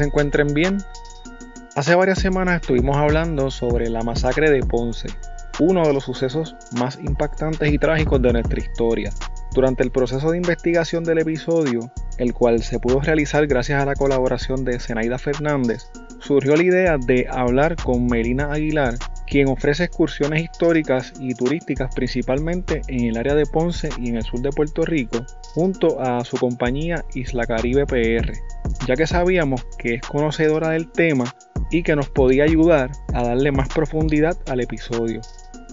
Se encuentren bien. Hace varias semanas estuvimos hablando sobre la masacre de Ponce, uno de los sucesos más impactantes y trágicos de nuestra historia. Durante el proceso de investigación del episodio, el cual se pudo realizar gracias a la colaboración de Zenaida Fernández, surgió la idea de hablar con Melina Aguilar, quien ofrece excursiones históricas y turísticas principalmente en el área de Ponce y en el sur de Puerto Rico, junto a su compañía Isla Caribe PR, ya que sabíamos que es conocedora del tema y que nos podía ayudar a darle más profundidad al episodio.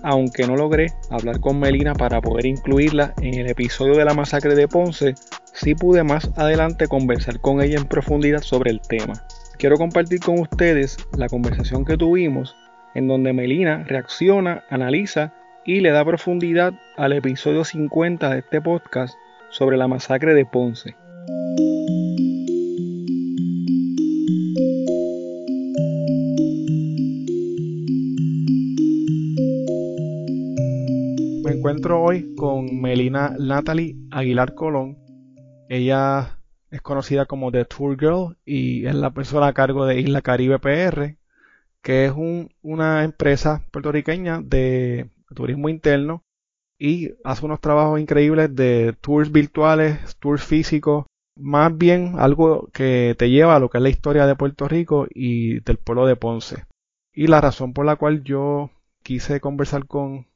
Aunque no logré hablar con Melina para poder incluirla en el episodio de la masacre de Ponce, sí pude más adelante conversar con ella en profundidad sobre el tema. Quiero compartir con ustedes la conversación que tuvimos en donde Melina reacciona, analiza y le da profundidad al episodio 50 de este podcast sobre la masacre de Ponce. Me encuentro hoy con Melina Natalie Aguilar Colón. Ella es conocida como The Tour Girl y es la persona a cargo de Isla Caribe PR, que es una empresa puertorriqueña de turismo interno y hace unos trabajos increíbles de tours virtuales, tours físicos, más bien algo que te lleva a lo que es la historia de Puerto Rico y del pueblo de Ponce. Y la razón por la cual yo quise conversar con,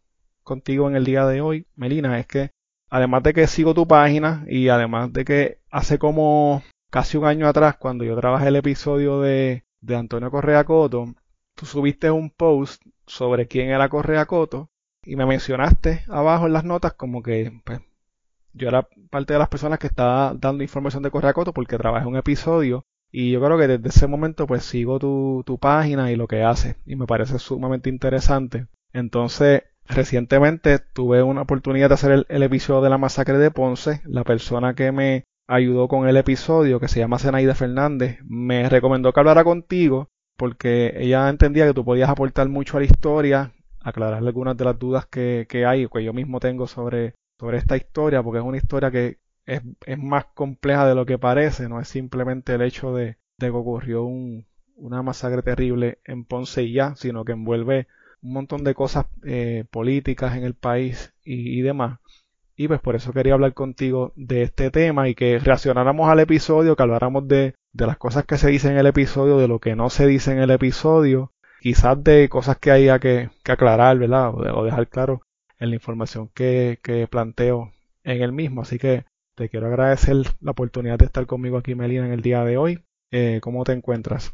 contigo en el día de hoy, Melina, es que además de que sigo tu página y además de que hace como casi un año atrás, cuando yo trabajé el episodio de, de Antonio Correa Coto, tú subiste un post sobre quién era Correa Coto y me mencionaste abajo en las notas como que pues, yo era parte de las personas que estaba dando información de Correa Coto porque trabajé un episodio y yo creo que desde ese momento pues sigo tu, tu página y lo que hace y me parece sumamente interesante. Entonces recientemente tuve una oportunidad de hacer el, el, episodio de la masacre de Ponce. La persona que me ayudó con el episodio, que se llama Zenaida Fernández, me recomendó que hablara contigo porque ella entendía que tú podías aportar mucho a la historia, aclarar algunas de las dudas que, que hay que yo mismo tengo sobre, sobre esta historia, porque es una historia que es, es, más compleja de lo que parece, no es simplemente el hecho de, de que ocurrió un, una masacre terrible en Ponce y ya, sino que envuelve un montón de cosas eh, políticas en el país y, y demás. Y pues por eso quería hablar contigo de este tema y que reaccionáramos al episodio, que habláramos de, de las cosas que se dicen en el episodio, de lo que no se dice en el episodio, quizás de cosas que haya que, que aclarar, ¿verdad? O, de, dejar claro en la información que, que planteo en el mismo. Así que te quiero agradecer la oportunidad de estar conmigo aquí, Melina, en el día de hoy. Eh, ¿Cómo te encuentras?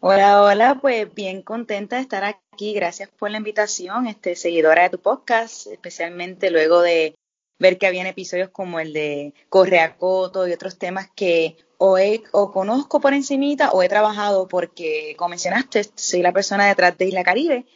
Hola, hola, pues bien contenta de estar aquí. Gracias por la invitación, este, seguidora de tu podcast, especialmente luego de ver que habían episodios como el de Correa Coto y otros temas que o, he, o conozco por encimita o he trabajado porque, como mencionaste, soy la persona detrás de Isla Caribe.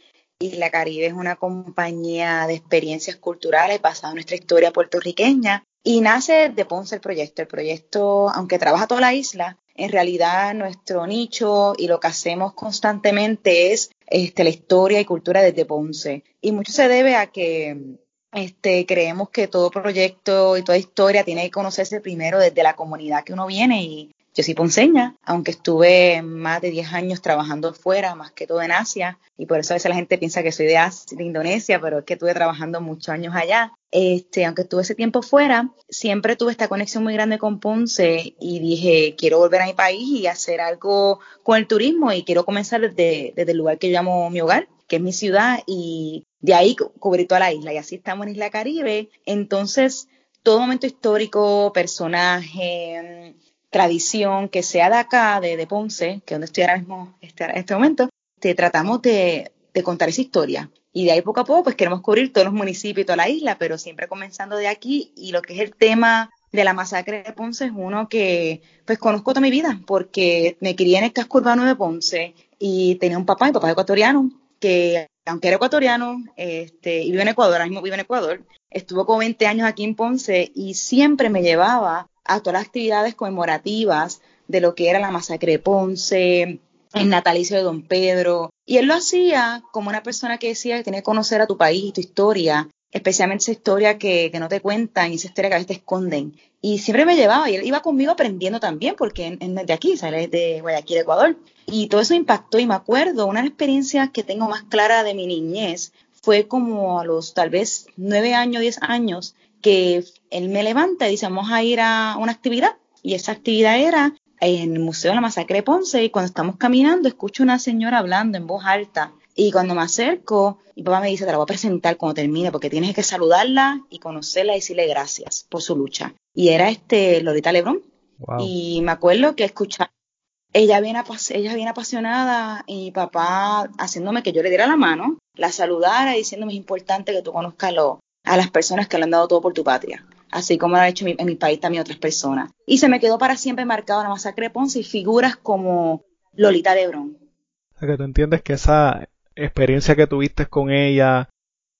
Isla Caribe es una compañía de experiencias culturales basada en nuestra historia puertorriqueña y nace de Ponce el proyecto. El proyecto, aunque trabaja toda la isla, en realidad nuestro nicho y lo que hacemos constantemente es este, la historia y cultura desde Ponce. Y mucho se debe a que este, creemos que todo proyecto y toda historia tiene que conocerse primero desde la comunidad que uno viene y yo soy ponceña, aunque estuve más de 10 años trabajando fuera, más que todo en Asia, y por eso a veces la gente piensa que soy de, Asia, de Indonesia, pero es que estuve trabajando muchos años allá. Este, aunque estuve ese tiempo fuera, siempre tuve esta conexión muy grande con Ponce y dije, quiero volver a mi país y hacer algo con el turismo y quiero comenzar desde, desde el lugar que llamo mi hogar, que es mi ciudad, y de ahí cubrir toda la isla. Y así estamos en Isla Caribe. Entonces, todo momento histórico, personaje, tradición que sea de acá, de, de Ponce, que es donde estoy ahora mismo este, en este momento, te tratamos de, de, contar esa historia. Y de ahí poco a poco, pues queremos cubrir todos los municipios y toda la isla, pero siempre comenzando de aquí. Y lo que es el tema de la masacre de Ponce es uno que, pues conozco toda mi vida, porque me crié en el casco urbano de Ponce y tenía un papá, mi papá ecuatoriano, que aunque era ecuatoriano este, y vive en Ecuador, ahora mismo vive en Ecuador, estuvo como 20 años aquí en Ponce y siempre me llevaba a todas las actividades conmemorativas de lo que era la masacre de Ponce, el natalicio de Don Pedro. Y él lo hacía como una persona que decía que tenía que conocer a tu país y tu historia. Especialmente esa historia que, que, no te cuentan y esa historia que a veces te esconden. Y siempre me llevaba y él iba conmigo aprendiendo también, porque él es de aquí, sale de Guayaquil, Ecuador. Y todo eso impactó y me acuerdo, una experiencia que tengo más clara de mi niñez fue como a los tal vez nueve años, diez años, que él me levanta y dice, vamos a ir a una actividad. Y esa actividad era en el Museo de la Masacre de Ponce y cuando estamos caminando escucho una señora hablando en voz alta y cuando me acerco, mi papá me dice, te la voy a presentar cuando termine porque tienes que saludarla y conocerla y decirle gracias por su lucha. Y era este Lolita Lebrón. Y me acuerdo que escuchaba, ella viene, ella viene apasionada y mi papá haciéndome que yo le diera la mano, la saludara diciéndome es importante que tú conozcas a las personas que le han dado todo por tu patria así como lo ha hecho en mi, país también otras personas. Y se me quedó para siempre marcado la masacre de Ponce y figuras como Lolita Lebrón. O sea, que tú entiendes que esa experiencia que tuviste con ella,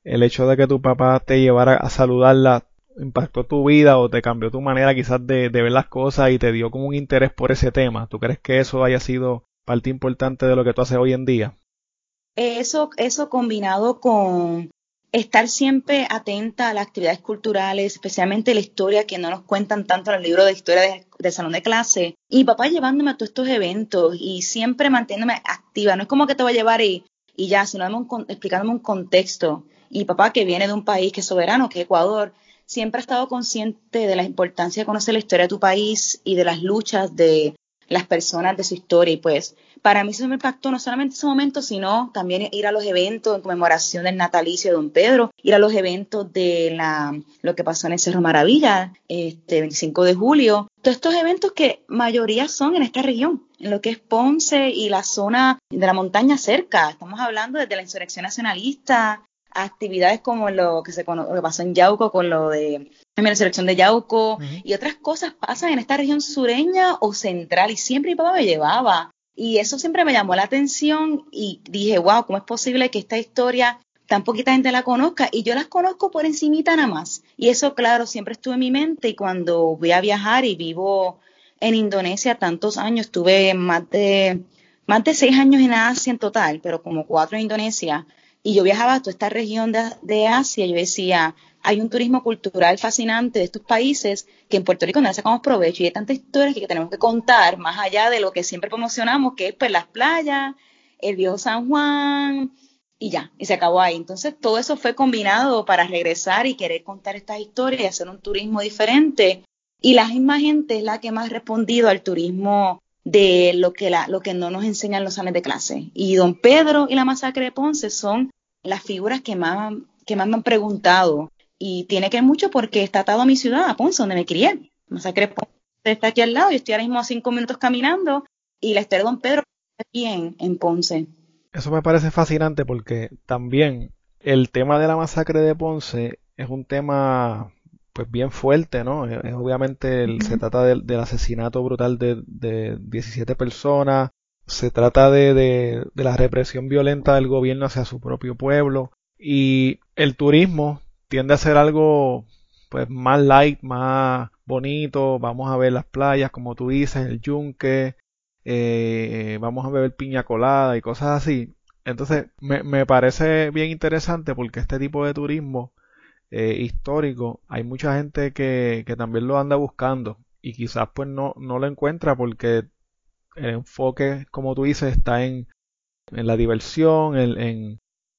el hecho de que tu papá te llevara a saludarla, impactó tu vida o te cambió tu manera quizás de, de ver las cosas y te dio como un interés por ese tema. ¿Tú crees que eso haya sido parte importante de lo que tú haces hoy en día? Eso, eso combinado con estar siempre atenta a las actividades culturales, especialmente la historia que no nos cuentan tanto en el libro de historia del salón de clase. Y papá llevándome a todos estos eventos y siempre manteniéndome activa. No es como que te voy a llevar y, y ya, sino explicándome un contexto. Y papá que viene de un país que es soberano, que es Ecuador, siempre ha estado consciente de la importancia de conocer la historia de tu país y de las luchas de las personas de su historia. Y pues para mí eso me impactó no solamente ese momento, sino también ir a los eventos en conmemoración del natalicio de Don Pedro, ir a los eventos de la, lo que pasó en el Cerro Maravilla, este 25 de julio. Todos estos eventos que mayoría son en esta región, en lo que es Ponce y la zona de la montaña cerca. Estamos hablando desde la insurrección nacionalista, actividades como lo que se lo que pasó en Yauco con lo de la selección de Yauco y otras cosas pasan en esta región sureña o central y siempre mi papá me llevaba y eso siempre me llamó la atención y dije, wow, ¿cómo es posible que esta historia tan poquita gente la conozca? Y yo las conozco por encimita nada más. Y eso, claro, siempre estuvo en mi mente y cuando voy a viajar y vivo en Indonesia tantos años, tuve más de, más de seis años en Asia en total, pero como cuatro en Indonesia, y yo viajaba a toda esta región de, de Asia, yo decía, hay un turismo cultural fascinante de estos países que en Puerto Rico no le sacamos provecho y hay tantas historias que tenemos que contar más allá de lo que siempre promocionamos, que es pues las playas, el viejo San Juan y ya, y se acabó ahí. Entonces todo eso fue combinado para regresar y querer contar estas historias y hacer un turismo diferente. Y la misma gente es la que más ha respondido al turismo de lo que, la, lo que no nos enseñan los salones de clase. Y don Pedro y la masacre de Ponce son las figuras que más, que más me han preguntado y tiene que ver mucho porque está atado a mi ciudad, a Ponce, donde me crié. Masacre Ponce está aquí al lado, yo estoy ahora mismo a cinco minutos caminando y la Esther Don Pedro está aquí en, Ponce. Eso me parece fascinante porque también el tema de la masacre de Ponce es un tema pues bien fuerte, ¿no? Es, obviamente se trata del, asesinato brutal de, de 17 personas, se trata de, de, de, la represión violenta del gobierno hacia su propio pueblo y el turismo tiende a ser algo pues más light, más bonito, vamos a ver las playas, como tú dices, el yunque, eh, vamos a beber piña colada y cosas así. Entonces, me, me parece bien interesante porque este tipo de turismo eh, histórico, hay mucha gente que, que también lo anda buscando y quizás pues no, no lo encuentra porque el enfoque, como tú dices, está en, en la diversión, en,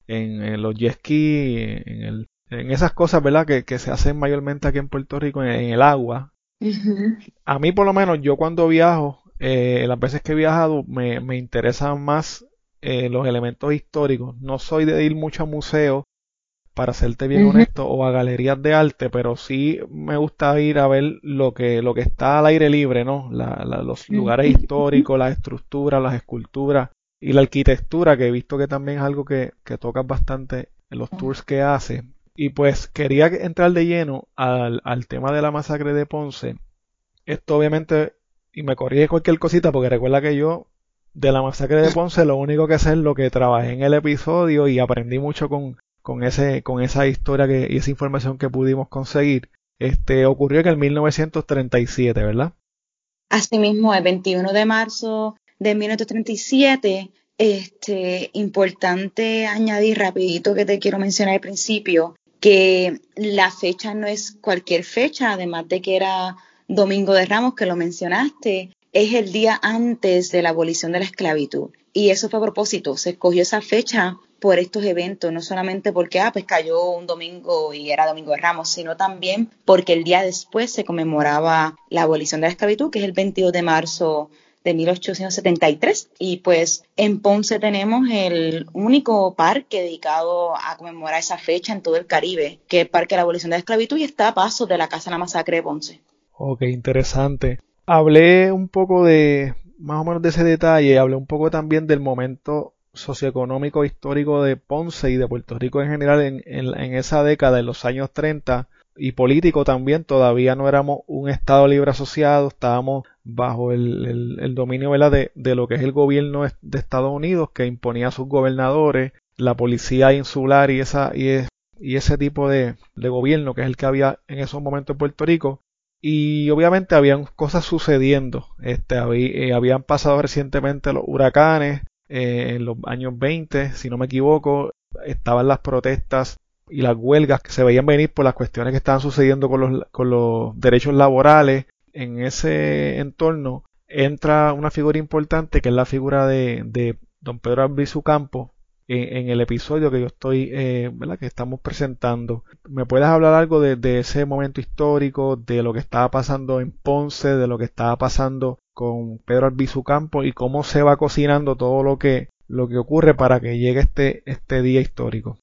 en, en, los jet ski, en el en esas cosas, ¿verdad? Que, que se hacen mayormente aquí en Puerto Rico, en, el agua. A mí, por lo menos, yo cuando viajo, eh, las veces que he viajado, me, me interesan más eh, los elementos históricos. No soy de ir mucho a museos, para serte bien honesto, o a galerías de arte, pero sí me gusta ir a ver lo que, lo que está al aire libre, ¿no? La, los lugares históricos, las estructuras, las esculturas y la arquitectura, que he visto que también es algo que, que tocas bastante en los tours que hace. Y pues quería entrar de lleno al, al tema de la masacre de Ponce. Esto obviamente, y me corrige cualquier cosita, porque recuerda que yo de la masacre de Ponce lo único que sé es lo que trabajé en el episodio y aprendí mucho con, con, ese, con esa historia que, y esa información que pudimos conseguir. Este ocurrió en el 1937, ¿verdad? Asimismo, el 21 de marzo de 1937, este, importante añadir rapidito que te quiero mencionar al principio, que la fecha no es cualquier fecha, además de que era Domingo de Ramos, que lo mencionaste, es el día antes de la abolición de la esclavitud. Y eso fue a propósito, se escogió esa fecha por estos eventos, no solamente porque, ah, pues cayó un domingo y era Domingo de Ramos, sino también porque el día después se conmemoraba la abolición de la esclavitud, que es el 22 de marzo de 1873. Y pues en Ponce tenemos el único parque dedicado a conmemorar esa fecha en todo el Caribe, que es el Parque de la Abolición de la Esclavitud y está a paso de la Casa de la Masacre de Ponce. Ok, interesante. Hablé un poco de, más o menos de ese detalle, hablé un poco también del momento socioeconómico histórico de Ponce y de Puerto Rico en general en, en, esa década, en los años 30, y político también, todavía no éramos un Estado libre asociado, estábamos bajo el, el, dominio De, de, lo que es el gobierno de Estados Unidos, que imponía a sus gobernadores, la policía insular y, esa, y, y ese tipo de, de gobierno que es el que había en esos momentos en Puerto Rico, y obviamente habían cosas sucediendo. Este, eh, habían pasado recientemente los huracanes eh, en los años 20, si no me equivoco. Estaban las protestas y las huelgas que se veían venir por las cuestiones que estaban sucediendo con los, con los derechos laborales. En ese entorno entra una figura importante que es la figura de, de don Pedro Albizu Campo, en, el episodio que yo estoy, eh, ¿verdad? Que estamos presentando. ¿Me puedes hablar algo de, ese momento histórico, de lo que estaba pasando en Ponce, de lo que estaba pasando con Pedro Albizu Campo y cómo se va cocinando todo lo que, lo que ocurre para que llegue este, este día histórico?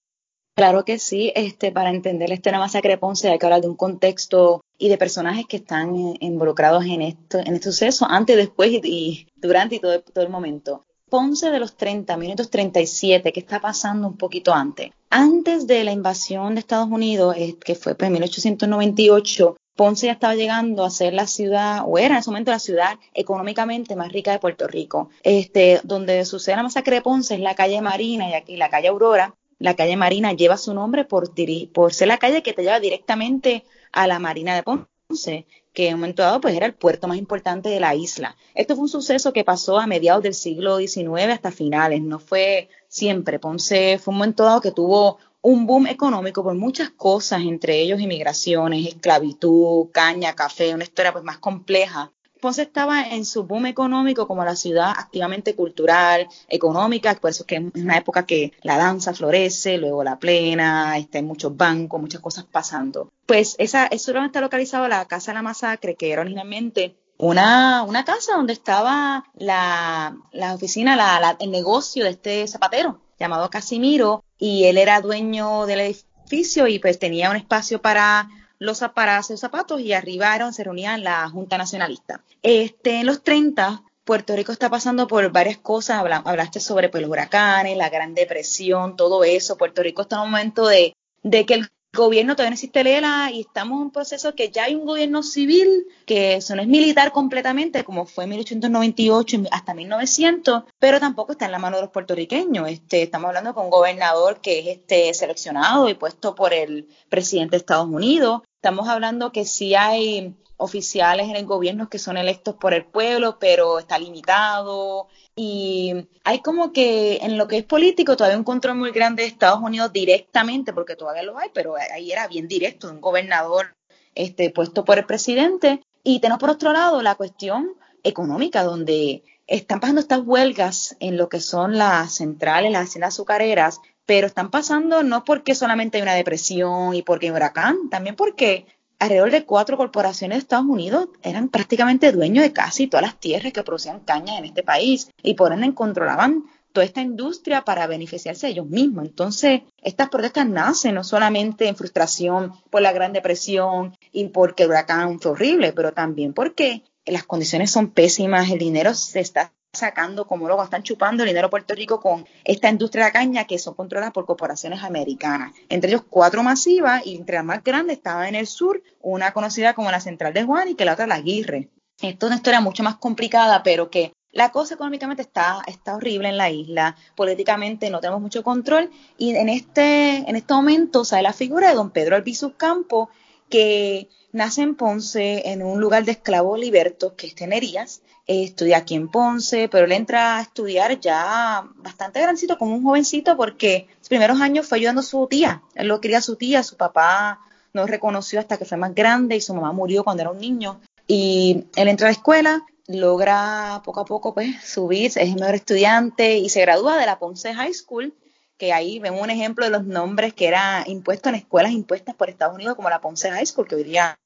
Claro que sí, este, para entender este masacre de Ponce hay que hablar de un contexto y de personajes que están involucrados en esto, en este suceso, antes, después y, durante y todo, todo el momento. Ponce de los 30, minutos 37, ¿qué está pasando un poquito antes? Antes de la invasión de Estados Unidos, eh, que fue pues, en 1898, Ponce ya estaba llegando a ser la ciudad, o era en ese momento la ciudad económicamente más rica de Puerto Rico. Este, donde sucede la masacre de Ponce es la calle Marina y aquí la calle Aurora. La calle Marina lleva su nombre por, por ser la calle que te lleva directamente a la Marina de Ponce que en un momento dado pues era el puerto más importante de la isla. Esto fue un suceso que pasó a mediados del siglo XIX hasta finales, no fue siempre. Ponce fue un momento dado que tuvo un boom económico por muchas cosas, entre ellos inmigraciones, esclavitud, caña, café, una historia pues más compleja Ponce estaba en su boom económico como la ciudad activamente cultural, económica, por eso es que es una época que la danza florece, luego la plena, está en muchos bancos, muchas cosas pasando. Pues esa, eso donde está localizado la Casa de la Masacre, que era originalmente una, una casa donde estaba la, la oficina, la, el negocio de este zapatero llamado Casimiro, y él era dueño del edificio y pues tenía un espacio para los para zapatos y arribaron, se reunían la Junta Nacionalista. Este, en los 30, Puerto Rico está pasando por varias cosas, hablaste sobre pues, los huracanes, la Gran Depresión, todo eso. Puerto Rico está en un momento de, de que el gobierno todavía no existe Lela y estamos en un proceso que ya hay un gobierno civil, que eso no es militar completamente, como fue en 1898 hasta 1900, pero tampoco está en la mano de los puertorriqueños. Este, estamos hablando con un gobernador que es este, seleccionado y puesto por el presidente de Estados Unidos. Estamos hablando que sí hay oficiales en el gobierno que son electos por el pueblo, pero está limitado. Y hay como que en lo que es político todavía un control muy grande de Estados Unidos directamente, porque todavía lo hay, pero ahí era bien directo, un gobernador este, puesto por el presidente. Y tenemos por otro lado la cuestión económica, donde están pasando estas huelgas en lo que son las centrales, las haciendas azucareras, pero están pasando no porque solamente hay una depresión y porque hay un huracán, también porque alrededor de cuatro corporaciones de Estados Unidos eran prácticamente dueños de casi todas las tierras que producían caña en este país y por ende controlaban toda esta industria para beneficiarse de ellos mismos. Entonces, estas protestas nacen no solamente en frustración por la Gran Depresión y porque el huracán fue horrible, pero también porque las condiciones son pésimas, el dinero se está sacando, como luego están chupando el dinero Puerto Rico con esta industria de caña que son controladas por corporaciones americanas. Entre ellos cuatro masivas y entre las más grandes estaba en el sur una conocida como la Central de Juan y que la otra la Aguirre. Esto es una historia mucho más complicada, pero que la cosa económicamente está, está horrible en la isla, políticamente no tenemos mucho control y en este, en este momento sale la figura de don Pedro Albizu Campo que nace en Ponce, en un lugar de esclavos libertos, que es Tenerías. Estudia aquí en Ponce, pero él entra a estudiar ya bastante grandecito, como un jovencito, porque sus primeros años fue ayudando a su tía. Él lo quería a su tía, su papá no reconoció hasta que fue más grande y su mamá murió cuando era un niño. Y él entra a la escuela, logra poco a poco pues subir, es el mejor estudiante y se gradúa de la Ponce High School, que ahí vemos un ejemplo de los nombres que era impuesto en escuelas impuestas por Estados Unidos como la Ponce High School, que hoy día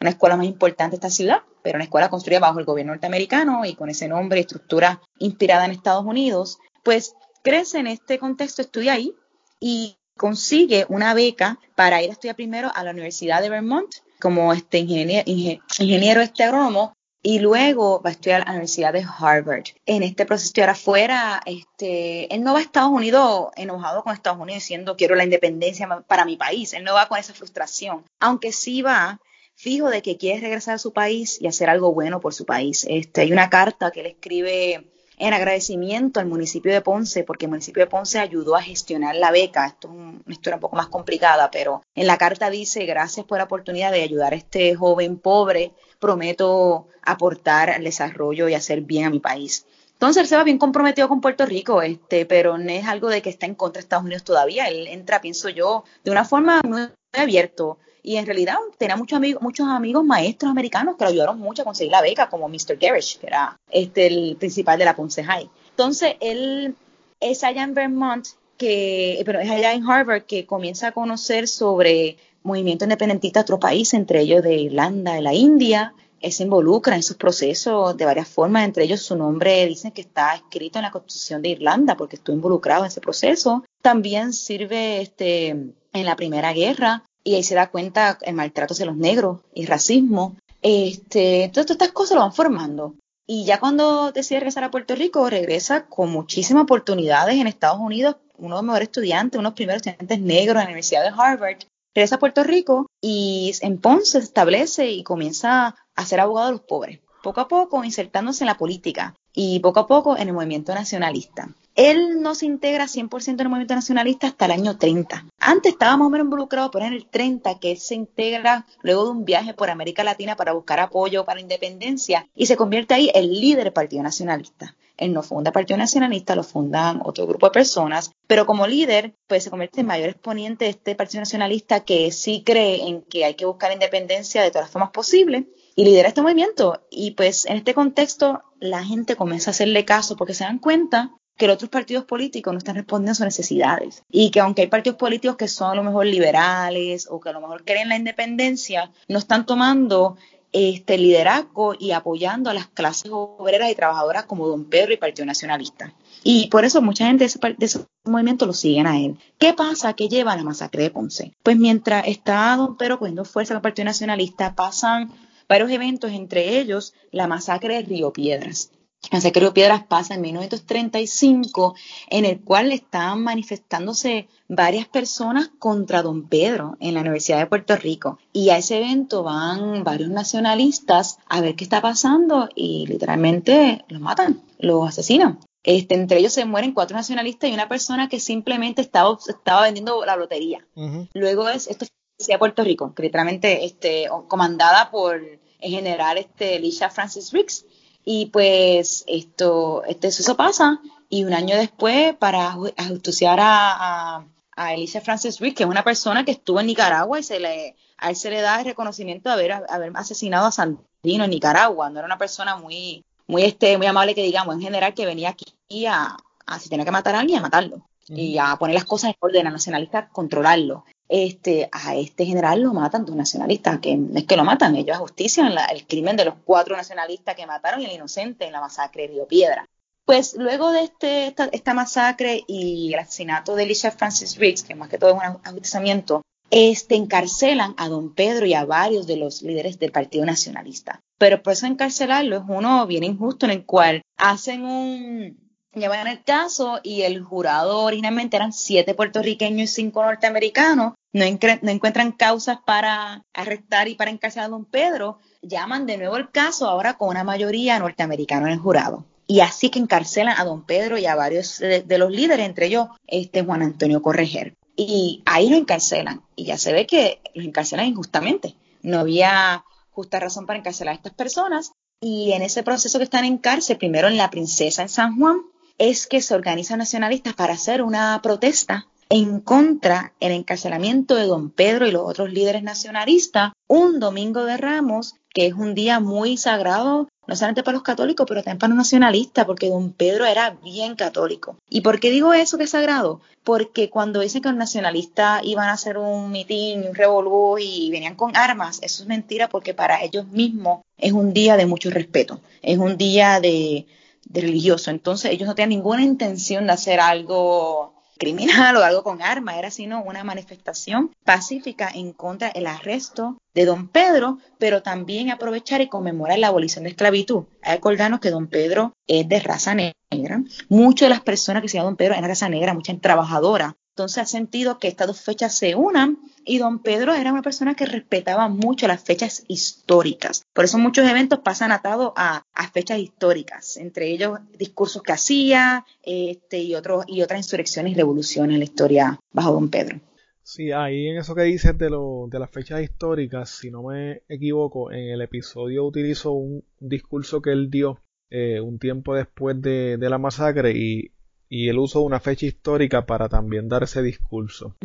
una escuela más importante de esta ciudad, pero una escuela construida bajo el gobierno norteamericano y con ese nombre y estructura inspirada en Estados Unidos, pues crece en este contexto, estudia ahí y consigue una beca para ir a estudiar primero a la Universidad de Vermont como este ingeniero, ingeniero este agrónomo y luego va a estudiar a la Universidad de Harvard. En este proceso estudiar afuera, este, él no va a Estados Unidos enojado con Estados Unidos diciendo quiero la independencia para mi país, él no va con esa frustración, aunque sí va fijo de que quiere regresar a su país y hacer algo bueno por su país. Este, hay una carta que él escribe en agradecimiento al municipio de Ponce, porque el municipio de Ponce ayudó a gestionar la beca. Esto es una historia un poco más complicada, pero en la carta dice, gracias por la oportunidad de ayudar a este joven pobre, prometo aportar al desarrollo y hacer bien a mi país. Entonces él se va bien comprometido con Puerto Rico, este, pero no es algo de que está en contra de Estados Unidos todavía. Él entra, pienso yo, de una forma muy abierto y en realidad tenía muchos amigos, muchos amigos maestros americanos que lo ayudaron mucho a conseguir la beca, como Mr. Garish, que era este, el principal de la Ponce High. Entonces, él es allá en Vermont, que, pero es allá en Harvard que comienza a conocer sobre movimientos independentistas de otros países, entre ellos de Irlanda, de la India. Se involucra en esos procesos de varias formas, entre ellos su nombre dicen que está escrito en la Constitución de Irlanda porque estuvo involucrado en ese proceso. También sirve este, en la Primera Guerra y ahí se da cuenta el maltrato hacia los negros y racismo. Este, todas estas cosas lo van formando. Y ya cuando decide regresar a Puerto Rico, regresa con muchísimas oportunidades en Estados Unidos, uno de los mejores estudiantes, uno de los primeros estudiantes negros en la Universidad de Harvard. Regresa a Puerto Rico y en Ponce se establece y comienza a ser abogado de los pobres. Poco a poco insertándose en la política y poco a poco en el movimiento nacionalista. Él no se integra 100% en el movimiento nacionalista hasta el año 30. Antes estaba más o menos involucrado, pero en el 30 que se integra luego de un viaje por América Latina para buscar apoyo para la independencia y se convierte ahí el líder del Partido Nacionalista. Él no funda Partido Nacionalista, lo fundan otro grupo de personas, pero como líder, pues se convierte en mayor exponente de este Partido Nacionalista que sí cree en que hay que buscar independencia de todas las formas posibles y lidera este movimiento. Y pues en este contexto la gente comienza a hacerle caso porque se dan cuenta que los otros partidos políticos no están respondiendo a sus necesidades y que aunque hay partidos políticos que son a lo mejor liberales o que a lo mejor quieren la independencia, no están tomando este liderazgo y apoyando a las clases obreras y trabajadoras como Don Pedro y Partido Nacionalista. Y por eso mucha gente de ese, movimiento lo siguen a él. ¿Qué pasa? que lleva a la masacre de Ponce? Pues mientras está Don Pedro cogiendo fuerza con el Partido Nacionalista, pasan varios eventos, entre ellos la masacre de Río Piedras. La de Río Piedras pasa en 1935, en el cual estaban manifestándose varias personas contra don Pedro en la Universidad de Puerto Rico. Y a ese evento van varios nacionalistas a ver qué está pasando y literalmente los matan, los asesinan. Este, entre ellos se mueren cuatro nacionalistas y una persona que simplemente estaba, estaba vendiendo la lotería. Luego es, esto de Puerto Rico, que literalmente este, comandada por el general este, Elisha Francis Riggs. Y pues esto, este eso pasa y un año después para ajusticiar a, a, a Elisha Francis Riggs, que es una persona que estuvo en Nicaragua y se le, a él se le da el reconocimiento de haber, haber asesinado a Sandino en Nicaragua. No era una persona muy, muy, este, muy amable que digamos, en general que venía aquí a, a si tenía que matar a alguien, a matarlo. Y a poner las cosas en orden, a nacionalistas controlarlo este, a este general lo matan dos nacionalistas, que es que lo matan, ellos ajustician el crimen de los cuatro nacionalistas que mataron y el inocente en la masacre de Río Piedra. Pues luego de este, esta, masacre y el asesinato de Alicia Francis Riggs, que más que todo es un ajusticiamiento, este, encarcelan a don Pedro y a varios de los líderes del Partido Nacionalista. Pero por eso encarcelarlo es uno bien injusto en el cual hacen un, llevan el caso y el jurado originalmente eran siete puertorriqueños y cinco norteamericanos, no, encuentran causas para arrestar y para encarcelar a don Pedro, llaman de nuevo el caso ahora con una mayoría norteamericana en el jurado. Y así que encarcelan a don Pedro y a varios de, los líderes, entre ellos este Juan Antonio Correger. y ahí lo encarcelan. Y ya se ve que los encarcelan injustamente. No había justa razón para encarcelar a estas personas. Y en ese proceso que están en cárcel, primero en La Princesa en San Juan, es que se organizan nacionalistas para hacer una protesta en contra del encarcelamiento de don Pedro y los otros líderes nacionalistas un domingo de Ramos, que es un día muy sagrado, no solamente para los católicos, pero también para los nacionalistas, porque don Pedro era bien católico. ¿Y por qué digo eso que es sagrado? Porque cuando dicen que los nacionalistas iban a hacer un mitin, un revolú y venían con armas, eso es mentira porque para ellos mismos es un día de mucho respeto, es un día de, de religioso. Entonces ellos no tenían ninguna intención de hacer algo criminal o algo con arma, era sino una manifestación pacífica en contra del arresto de don Pedro, pero también aprovechar y conmemorar la abolición de esclavitud. Acordarnos que don Pedro es de raza negra. Muchas de las personas que se llaman don Pedro eran raza negra, muchas trabajadoras. Entonces ha sentido que estas dos fechas se unan y don Pedro era una persona que respetaba mucho las fechas históricas. Por eso muchos eventos pasan atados a, fechas históricas, entre ellos discursos que hacía este, y, otros, y otras insurrecciones y revoluciones en la historia bajo don Pedro. Sí, ahí en eso que dices de, lo, de las fechas históricas, si no me equivoco, en el episodio utilizo un discurso que él dio eh, un tiempo después de, de la masacre y y el uso de una fecha histórica para también dar ese discurso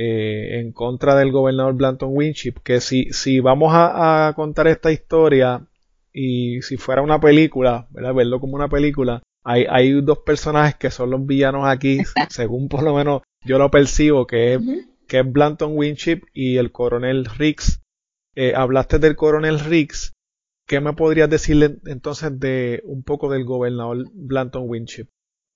eh, en contra del gobernador Blanton Winship, que si, si vamos a, contar esta historia y si fuera una película, ¿verdad? verlo como una película, hay, hay dos personajes que son los villanos aquí, según por lo menos yo lo percibo, que es, que es Blanton Winship y el coronel Riggs. Eh, hablaste del coronel Riggs. ¿Qué me podrías decirle entonces de un poco del gobernador Blanton Winship?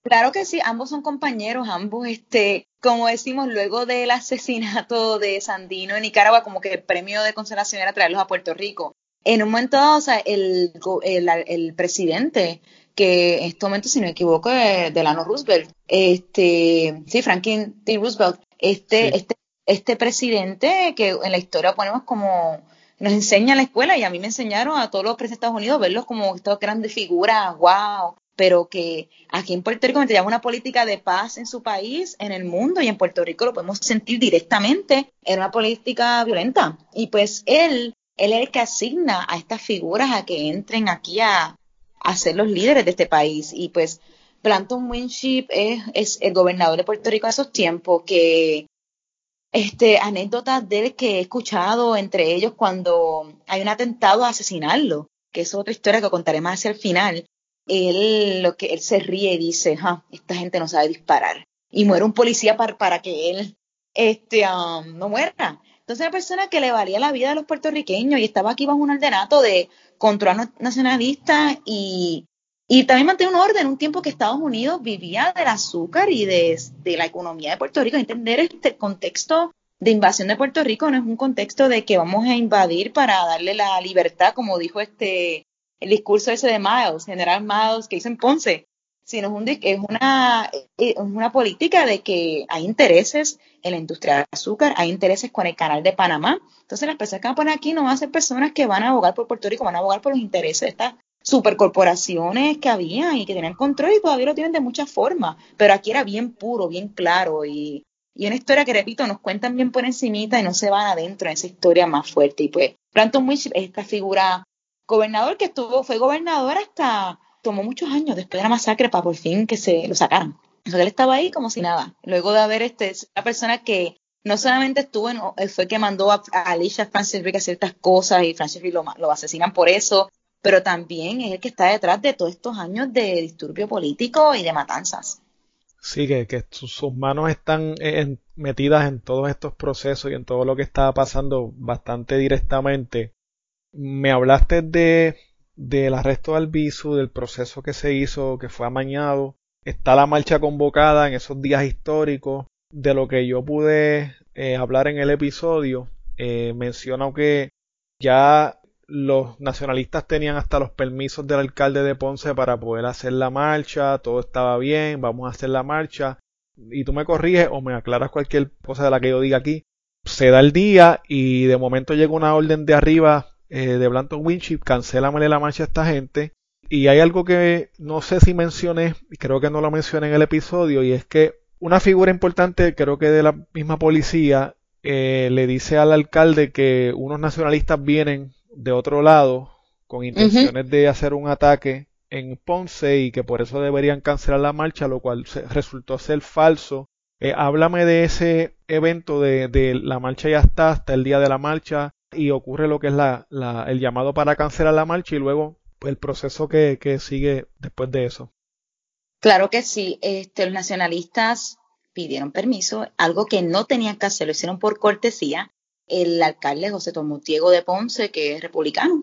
Claro que sí, ambos son compañeros, ambos, este, como decimos, luego del asesinato de Sandino en Nicaragua, como que el premio de consolación era traerlos a Puerto Rico. En un momento dado, o sea, el, el, presidente, que en este momento, si no me equivoco, es Delano Roosevelt, este, sí, Franklin D. Roosevelt, este, este, este presidente que en la historia ponemos como nos enseña en la escuela y a mí me enseñaron a todos los presidentes de Estados Unidos verlos como estas grandes figuras, wow, pero que aquí en Puerto Rico llama una política de paz en su país, en el mundo y en Puerto Rico lo podemos sentir directamente, en una política violenta. Y pues él, él es el que asigna a estas figuras a que entren aquí a, a ser los líderes de este país. Y pues Planton Winship es, es el gobernador de Puerto Rico en esos tiempos que este, anécdotas de él que he escuchado, entre ellos cuando hay un atentado a asesinarlo, que es otra historia que contaré más hacia el final, él, lo que, él se ríe y dice, ja, esta gente no sabe disparar. Y muere un policía para, que él este, um, no muera. Entonces, una persona que le valía la vida a los puertorriqueños y estaba aquí bajo un ordenato de control nacionalista y, y también mantener un orden, un tiempo que Estados Unidos vivía del azúcar y de, de la economía de Puerto Rico. Entender este contexto de invasión de Puerto Rico no es un contexto de que vamos a invadir para darle la libertad, como dijo este el discurso ese de Miles, General Miles, que hizo en Ponce, sino es, un, es, una, es una política de que hay intereses en la industria del azúcar, hay intereses con el canal de Panamá. Entonces las personas que van a poner aquí no van a ser personas que van a abogar por Puerto Rico, van a abogar por los intereses de estas supercorporaciones que había y que tenían control y todavía lo tienen de muchas formas. Pero aquí era bien puro, bien claro y, y una historia que, repito, nos cuentan bien por encimita y no se van adentro en esa historia más fuerte. Y pues, Planton Witch es esta figura gobernador que estuvo, fue gobernador hasta, tomó muchos años después de la masacre para por fin que se lo sacaran. Entonces él estaba ahí como si nada. Luego de haber este, la persona que no solamente estuvo en, fue que mandó a, Alicia Francis Rick a ciertas cosas y Francis Rick lo, lo, asesinan por eso, pero también es el que está detrás de todos estos años de disturbio político y de matanzas. Sí, que, sus, manos están metidas en todos estos procesos y en todo lo que está pasando bastante directamente me hablaste de del arresto de Albizu, del proceso que se hizo, que fue amañado. Está la marcha convocada en esos días históricos. De lo que yo pude eh, hablar en el episodio, eh, menciono que ya los nacionalistas tenían hasta los permisos del alcalde de Ponce para poder hacer la marcha, todo estaba bien, vamos a hacer la marcha. Y tú me corriges o me aclaras cualquier cosa de la que yo diga aquí. Se da el día y de momento llega una orden de arriba eh, de Blanton Winship, cancélamele la marcha a esta gente. Y hay algo que no sé si mencioné, y creo que no lo mencioné en el episodio, y es que una figura importante, creo que de la misma policía, eh, le dice al alcalde que unos nacionalistas vienen de otro lado con intenciones de hacer un ataque en Ponce y que por eso deberían cancelar la marcha, lo cual resultó ser falso. Eh, háblame de ese evento de, de, la marcha ya está hasta el día de la marcha y ocurre lo que es la, el llamado para cancelar la marcha y luego el proceso que, que sigue después de eso. Claro que sí. Este, los nacionalistas pidieron permiso, algo que no tenían que hacer, lo hicieron por cortesía. El alcalde José Tomotiego de Ponce, que es republicano,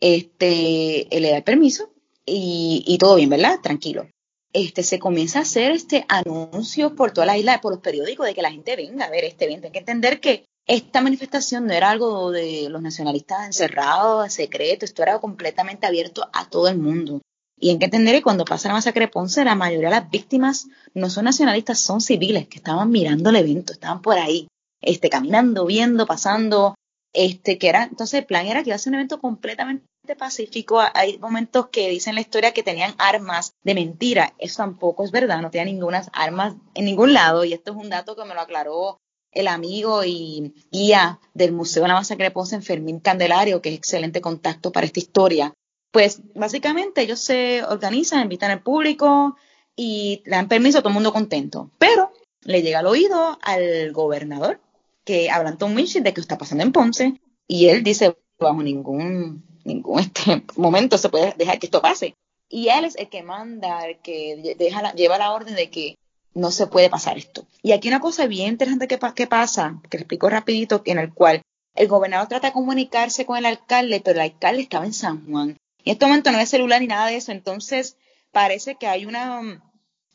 este, le da el permiso y, y, todo bien, ¿verdad? Tranquilo. Este, se comienza a hacer este anuncio por toda la isla, por los periódicos, de que la gente venga a ver este evento. Hay que entender que esta manifestación no era algo de los nacionalistas encerrados, en secreto, esto era completamente abierto a todo el mundo. Y hay que entender que cuando pasa la masacre de Ponce, la mayoría de las víctimas no son nacionalistas, son civiles que estaban mirando el evento, estaban por ahí, este, caminando, viendo, pasando, este, que era, entonces el plan era que iba a ser un evento completamente pacífico. Hay momentos que dicen la historia que tenían armas de mentira. Eso tampoco es verdad, no tenían ninguna armas en ningún lado. Y esto es un dato que me lo aclaró el amigo y guía del Museo de la Masacre de Ponce, Fermín Candelario, que es excelente contacto para esta historia. Pues básicamente ellos se organizan, invitan al público y le dan permiso a todo el mundo contento. Pero le llega al oído al gobernador que hablan Tom Minchin de qué está pasando en Ponce y él dice bajo ningún ningún este momento se puede dejar que esto pase. Y él es el que manda, el que deja lleva la orden de que no se puede pasar esto. Y aquí una cosa bien interesante que, que pasa, que explico rapidito, en el cual el gobernador trata de comunicarse con el alcalde, pero el alcalde estaba en San Juan. Y en este momento no hay celular ni nada de eso, entonces parece que hay una um,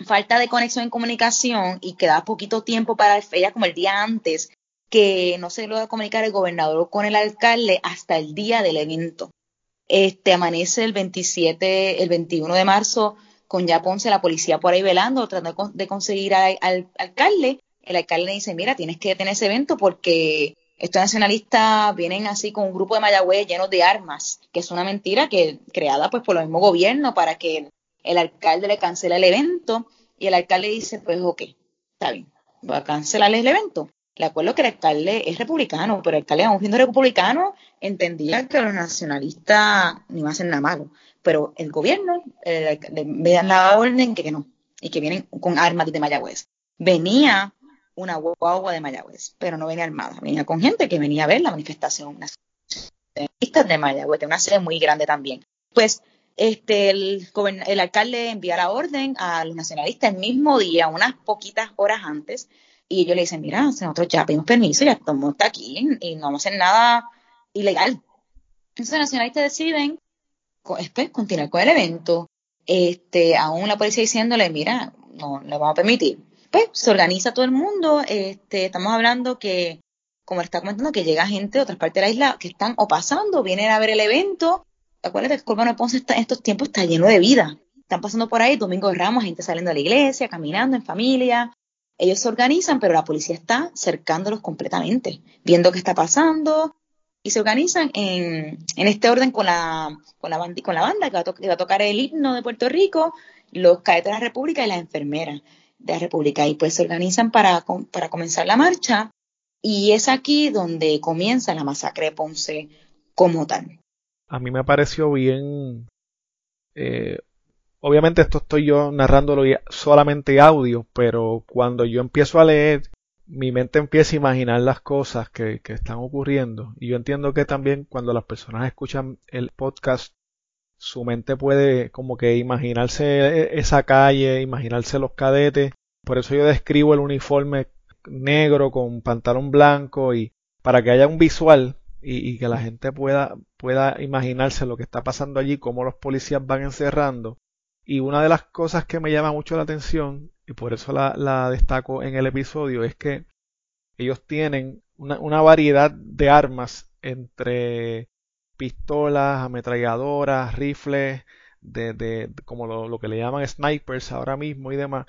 falta de conexión en comunicación y queda poquito tiempo para ella como el día antes que no se logra comunicar el gobernador con el alcalde hasta el día del evento. Este amanece el 27, el 21 de marzo con ya Ponce, la policía por ahí velando, tratando de conseguir al alcalde. El alcalde le dice, mira, tienes que tener ese evento porque estos nacionalistas vienen así con un grupo de Mayagüez llenos de armas, que es una mentira que creada pues por el mismo gobierno para que el, alcalde le cancele el evento. Y el alcalde dice, pues ok, está bien, va a cancelar el evento. Le acuerdo que el alcalde es republicano, pero el alcalde, aún siendo republicano, entendía que los nacionalistas no iban a hacer nada malo pero el gobierno eh, le dan la orden que, no, y que vienen con armas de Mayagüez. Venía una guagua de Mayagüez, pero no venía armada, venía con gente que venía a ver la manifestación de Mayagüez, una sede muy grande también. Pues este, el, el alcalde envía la orden a los nacionalistas el mismo día, unas poquitas horas antes, y ellos le dicen, mira, nosotros ya pedimos permiso, ya estamos aquí y no vamos a hacer nada ilegal. Entonces los nacionalistas deciden después continuar con el evento, este, aún la policía diciéndole, mira, no le vamos a permitir. Pues se organiza todo el mundo, este, estamos hablando que, como está comentando, que llega gente de otras partes de la isla que están o pasando, vienen a ver el evento. Acuérdate que el Corbano de Ponce está, en estos tiempos está lleno de vida. Están pasando por ahí, Domingo de Ramos, gente saliendo de la iglesia, caminando en familia. Ellos se organizan, pero la policía está cercándolos completamente, viendo qué está pasando, y se organizan en, en este orden con la, con la, banda, con la banda que va, a tocar el himno de Puerto Rico, los cadetes de la República y las enfermeras de la República. Y pues se organizan para, para comenzar la marcha y es aquí donde comienza la masacre de Ponce como tal. A mí me pareció bien... Eh, obviamente esto estoy yo narrándolo solamente audio, pero cuando yo empiezo a leer mi mente empieza a imaginar las cosas que, están ocurriendo. Y yo entiendo que también cuando las personas escuchan el podcast, su mente puede como que imaginarse esa calle, imaginarse los cadetes. Por eso yo describo el uniforme negro con pantalón blanco y para que haya un visual y, y que la gente pueda, pueda imaginarse lo que está pasando allí, cómo los policías van encerrando. Y una de las cosas que me llama mucho la atención y por eso la, destaco en el episodio, es que ellos tienen una, variedad de armas entre pistolas, ametralladoras, rifles, de, como lo, que le llaman snipers ahora mismo y demás.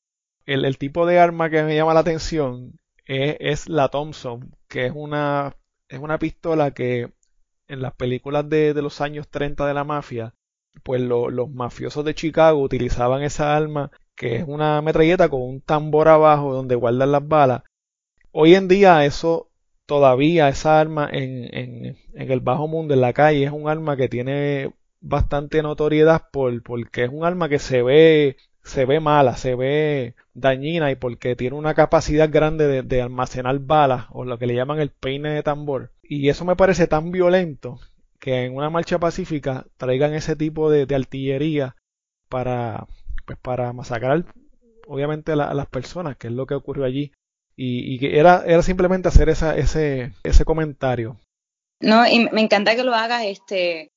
El, tipo de arma que me llama la atención es, la Thompson, que es una, es una pistola que en las películas de, los años 30 de la mafia, pues los mafiosos de Chicago utilizaban esa arma que es una metralleta con un tambor abajo donde guardan las balas. Hoy en día eso todavía, esa arma en, en, en el bajo mundo, en la calle, es un arma que tiene bastante notoriedad por, porque es un arma que se ve, se ve mala, se ve dañina y porque tiene una capacidad grande de, almacenar balas o lo que le llaman el peine de tambor. Y eso me parece tan violento que en una marcha pacífica traigan ese tipo de artillería para, pues para masacrar obviamente a las personas, que es lo que ocurrió allí. Y, que era, era simplemente hacer esa, ese, ese comentario. No, y me encanta que lo hagas, este,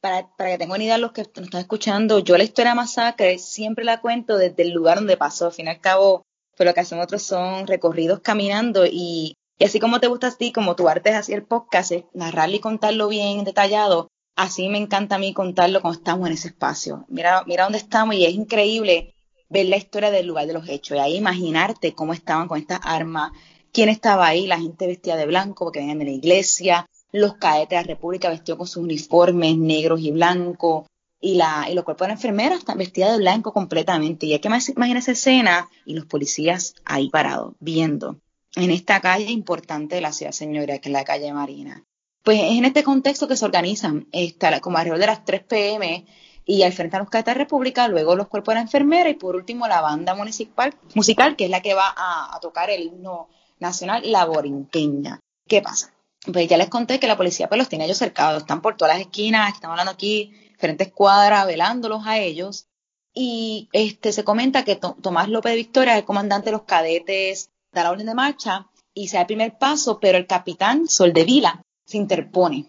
para, para que tengan idea los que nos están escuchando, yo la historia de masacre siempre la cuento desde el lugar donde pasó. Al fin y al cabo, pues lo que hacen otros son recorridos caminando y, y así como te gusta a ti, como tu arte es así el podcast, es narrarlo y contarlo bien detallado, así me encanta a mí contarlo cuando estamos en ese espacio. Mira, mira dónde estamos y es increíble ver la historia del lugar de los hechos y ahí imaginarte cómo estaban con estas armas, quién estaba ahí, la gente vestida de blanco porque venían de la iglesia, los cadetes de la República vestidos con sus uniformes negros y blancos, y, la, y los cuerpos de la enfermera están vestidas de blanco completamente. Y hay que imaginar esa escena y los policías ahí parados, viendo, en esta calle importante de la ciudad señora, que es la calle Marina. Pues es en este contexto que se organizan, está, como alrededor de las 3 pm, y al frente a los República, luego los cuerpos de la enfermera y por último la banda municipal, musical, que es la que va a, tocar el himno nacional, la borinqueña. ¿Qué pasa? pues ya les conté que la policía pues los tiene ellos cercados, están por todas las esquinas, estamos hablando aquí, diferentes cuadras, velándolos a ellos. Y este se comenta que Tomás López de Victoria, el comandante de los cadetes, da la orden de marcha y se da el primer paso, pero el capitán Soldevila se interpone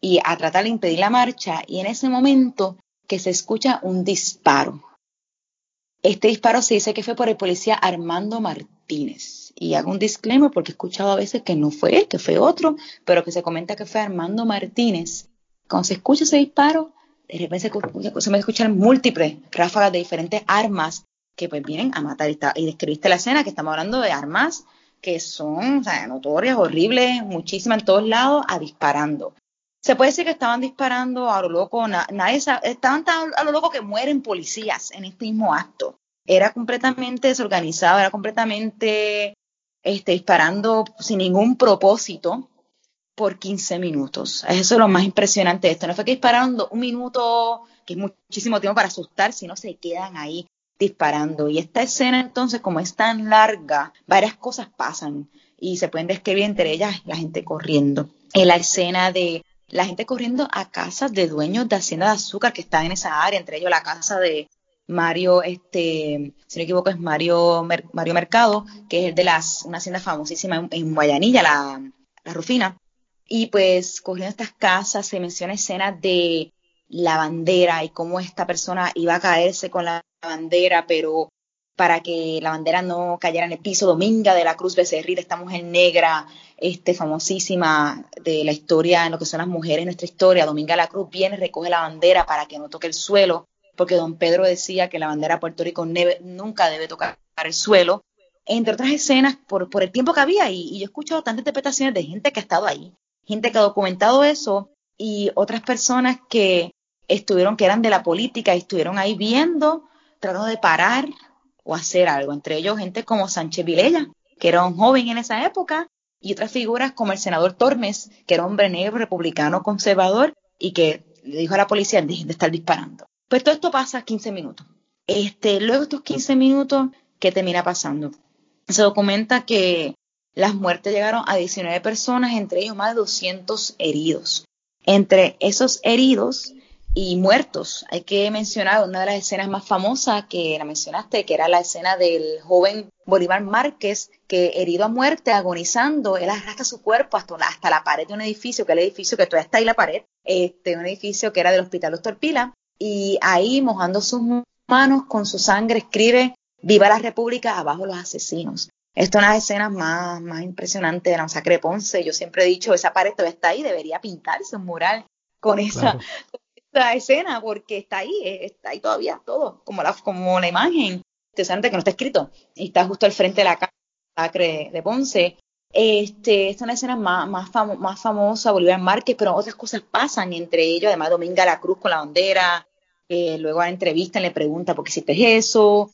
y a tratar de impedir la marcha y en ese momento que se escucha un disparo. Este disparo se dice que fue por el policía Armando Martínez y hago un disclaimer porque he escuchado a veces que no fue él, que fue otro, pero que se comenta que fue Armando Martínez. Cuando se escucha ese disparo, de repente se, me escuchan múltiples ráfagas de diferentes armas que pues vienen a matar. Y, describiste la escena que estamos hablando de armas que son o sea, notorias, horribles, muchísimas en todos lados, a disparando. Se puede decir que estaban disparando a lo loco, nadie sabe, estaban tan a lo loco que mueren policías en este mismo acto. Era completamente desorganizado, era completamente este, disparando sin ningún propósito por 15 minutos. Eso es lo más impresionante de esto. No fue que dispararon un minuto, que es muchísimo tiempo para asustar, sino se quedan ahí disparando. Y esta escena entonces, como es tan larga, varias cosas pasan y se pueden describir entre ellas la gente corriendo. En la escena de la gente corriendo a casas de dueños de hacienda de azúcar que están en esa área, entre ellos la casa de Mario, este, si no me equivoco, es Mario, Mario Mercado, que es el de las, una hacienda famosísima en, Guayanilla, la, la, Rufina. Y pues, cogiendo estas casas, se menciona escenas de la bandera y cómo esta persona iba a caerse con la bandera, pero para que la bandera no cayera en el piso, Dominga de la Cruz Becerril, esta mujer negra, este, famosísima de la historia, en lo que son las mujeres en nuestra historia, Dominga de la Cruz viene, recoge la bandera para que no toque el suelo, porque don Pedro decía que la bandera de Puerto Rico nunca debe tocar el suelo, entre otras escenas, por, por el tiempo que había, y, y, yo he escuchado tantas interpretaciones de gente que ha estado ahí, gente que ha documentado eso, y otras personas que estuvieron, que eran de la política, y estuvieron ahí viendo, tratando de parar o hacer algo, entre ellos gente como Sánchez Vilella, que era un joven en esa época, y otras figuras como el senador Tormes, que era hombre negro, republicano, conservador, y que le dijo a la policía, dejen de estar disparando. Pues todo esto pasa 15 minutos. Este, luego estos 15 minutos, ¿qué termina pasando? Se documenta que las muertes llegaron a 19 personas, entre ellos más de 200 heridos. Entre esos heridos y muertos, hay que mencionar una de las escenas más famosas que la mencionaste, que era la escena del joven Bolívar Márquez, que herido a muerte, agonizando, él arrastra su cuerpo hasta, hasta la pared de un edificio, que es el edificio que todavía está ahí la pared, este, un edificio que era del Hospital Doctor Pila, y ahí mojando sus manos con su sangre escribe Viva la República, abajo los asesinos. Esta es una de las escenas más, más impresionantes de la masacre de Ponce. Yo siempre he dicho, esa pared todavía está ahí, debería pintarse un mural con esa, escena, porque está ahí, eh, está ahí todavía todo, como la, como la imagen. Interesante que no está escrito, y está justo al frente de la masacre de Ponce. Este, esta es una escena más, más, más famosa, Bolívar Márquez, pero otras cosas pasan, entre ellos, además Dominga la Cruz con la bandera, eh, luego a la entrevista le pregunta por qué hiciste eso,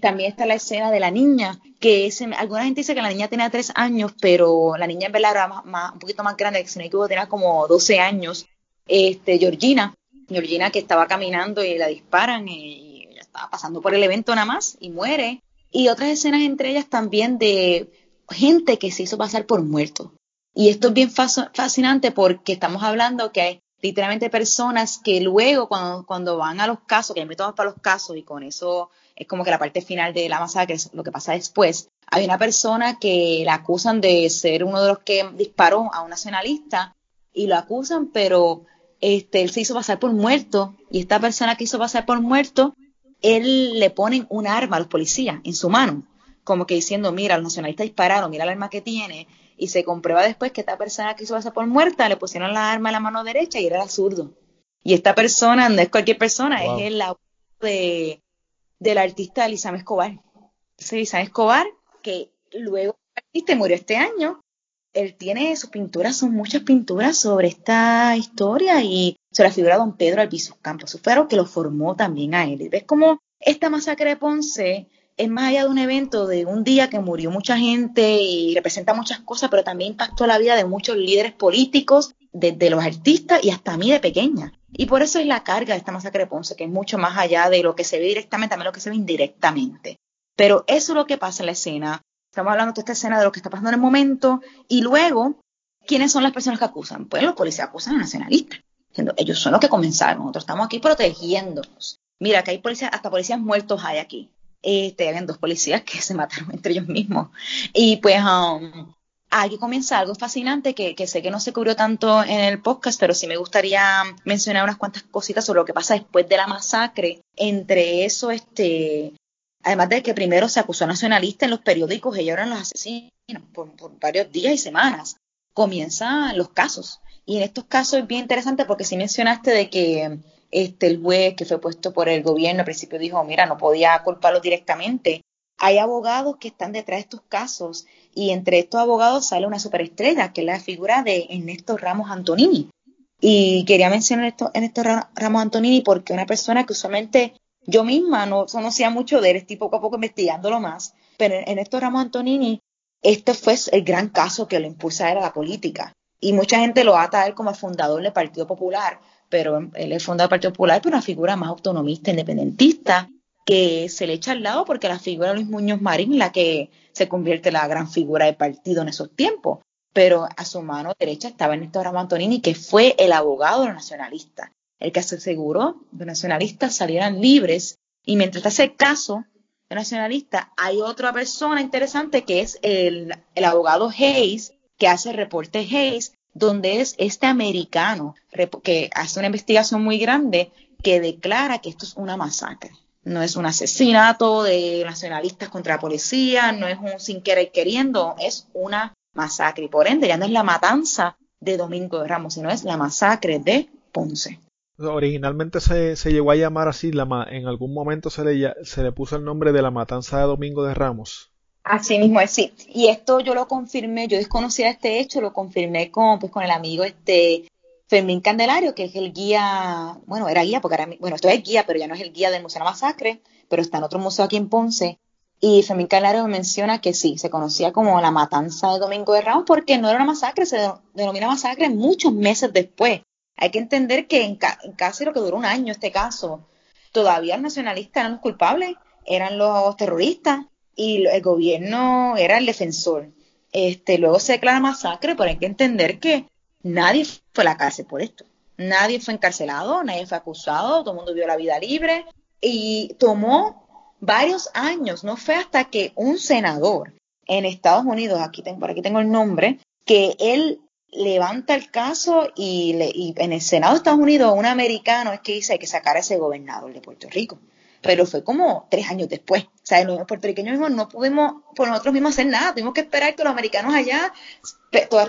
también está la escena de la niña, que es, alguna gente dice que la niña tenía tres años, pero la niña en verdad era más, un poquito más grande, que si no equivoco tenía como 12 años. Este, Georgina, Georgina que estaba caminando y la disparan y ella estaba pasando por el evento nada más y muere. Y otras escenas entre ellas también de gente que se hizo pasar por muerto. Y esto es bien fascinante porque estamos hablando que hay literalmente personas que luego cuando, cuando van a los casos, que hay métodos para los casos y con eso es como que la parte final de la masacre es lo que pasa después. Hay una persona que la acusan de ser uno de los que disparó a un nacionalista y lo acusan, pero este, él se hizo pasar por muerto y esta persona que hizo pasar por muerto, él le ponen un arma a los policías en su mano, como que diciendo, mira, los nacionalistas dispararon, mira el arma que tiene, y se comprueba después que esta persona que hizo pasar por muerta le pusieron la arma en la mano derecha y era el zurdo. Y esta persona no es cualquier persona, es el de del artista Elizabeth Escobar. Entonces, Elizabeth Escobar, que luego artista murió este año, él tiene sus pinturas, son muchas pinturas sobre esta historia y sobre la figura de don Pedro Albizu Campos Sufero, que lo formó también a él. Ves cómo esta masacre de Ponce es más allá de un evento de un día que murió mucha gente y representa muchas cosas, pero también impactó la vida de muchos líderes políticos, desde los artistas y hasta a mí de pequeña. Y por eso es la carga de esta masacre de Ponce, que es mucho más allá de lo que se ve directamente, también lo que se ve indirectamente. Pero eso es lo que pasa en la escena. Estamos hablando de esta escena de lo que está pasando en el momento. Y luego, ¿quiénes son las personas que acusan? Pues los policías acusan a nacionalistas. Diciendo, ellos son los que comenzaron, nosotros estamos aquí protegiéndonos. Mira, que hay policías, hasta policías muertos hay aquí. Este, habían dos policías que se mataron entre ellos mismos. Y pues um, aquí comienza algo fascinante que, sé que no se cubrió tanto en el podcast, pero sí me gustaría mencionar unas cuantas cositas sobre lo que pasa después de la masacre. Entre eso, este, además de que primero se acusó a nacionalistas en los periódicos, ellos eran los asesinos por, varios días y semanas. Comienzan los casos. Y en estos casos es bien interesante porque sí mencionaste de que este, el juez que fue puesto por el gobierno al principio dijo, mira, no podía culparlo directamente. Hay abogados que están detrás de estos casos y entre estos abogados sale una superestrella, que es la figura de Ernesto Ramos Antonini. Y quería mencionar esto, Ernesto Ramos Antonini porque una persona que usualmente yo misma no conocía mucho de él, estoy poco a poco investigándolo más, pero Ernesto Ramos Antonini, este fue el gran caso que lo impulsa a la política. Y mucha gente lo ata a él como fundador del Partido Popular, pero él es fundador del Partido Popular, pero una figura más autonomista, independentista, que se le echa al lado porque la figura de Luis Muñoz Marín, la que se convierte en la gran figura del partido en esos tiempos. Pero a su mano derecha estaba Ernesto Ramos Antonini, que fue el abogado nacionalistas, el que se aseguró los nacionalistas salieran libres. Y mientras hace el caso de nacionalistas, hay otra persona interesante que es el, el abogado Hayes, que hace el reporte Hayes, donde es este americano que hace una investigación muy grande que declara que esto es una masacre. No es un asesinato de nacionalistas contra la policía, no es un sin querer queriendo, es una masacre. Y por ende, ya no es la matanza de Domingo de Ramos, sino es la masacre de Ponce. Originalmente se, se llegó a llamar así, la, en algún momento se le, se le puso el nombre de la matanza de Domingo de Ramos. Así mismo es, sí. Y esto yo lo confirmé, yo desconocía este hecho, lo confirmé con, pues, con el amigo este Fermín Candelario, que es el guía, bueno, era guía, porque ahora, bueno, esto es guía, pero ya no es el guía del Museo de la Masacre, pero está en otro museo aquí en Ponce. Y Fermín Candelario menciona que sí, se conocía como la matanza de Domingo de Ramos, porque no era una masacre, se denomina masacre muchos meses después. Hay que entender que en, casi lo que duró un año este caso, todavía los nacionalistas eran los culpables, eran los terroristas, y el gobierno era el defensor. Este, luego se declara masacre, pero hay que entender que Nadie fue a la cárcel por esto. Nadie fue encarcelado, nadie fue acusado, todo el mundo vio la vida libre y tomó varios años. No fue hasta que un senador en Estados Unidos, aquí tengo, por aquí tengo el nombre, que él levanta el caso y, le, y en el Senado de Estados Unidos un americano es que dice hay que sacar a ese gobernador de Puerto Rico. Pero fue como tres años después. O sea, los puertorriqueños mismos no pudimos por nosotros mismos hacer nada. Tuvimos que esperar que los americanos allá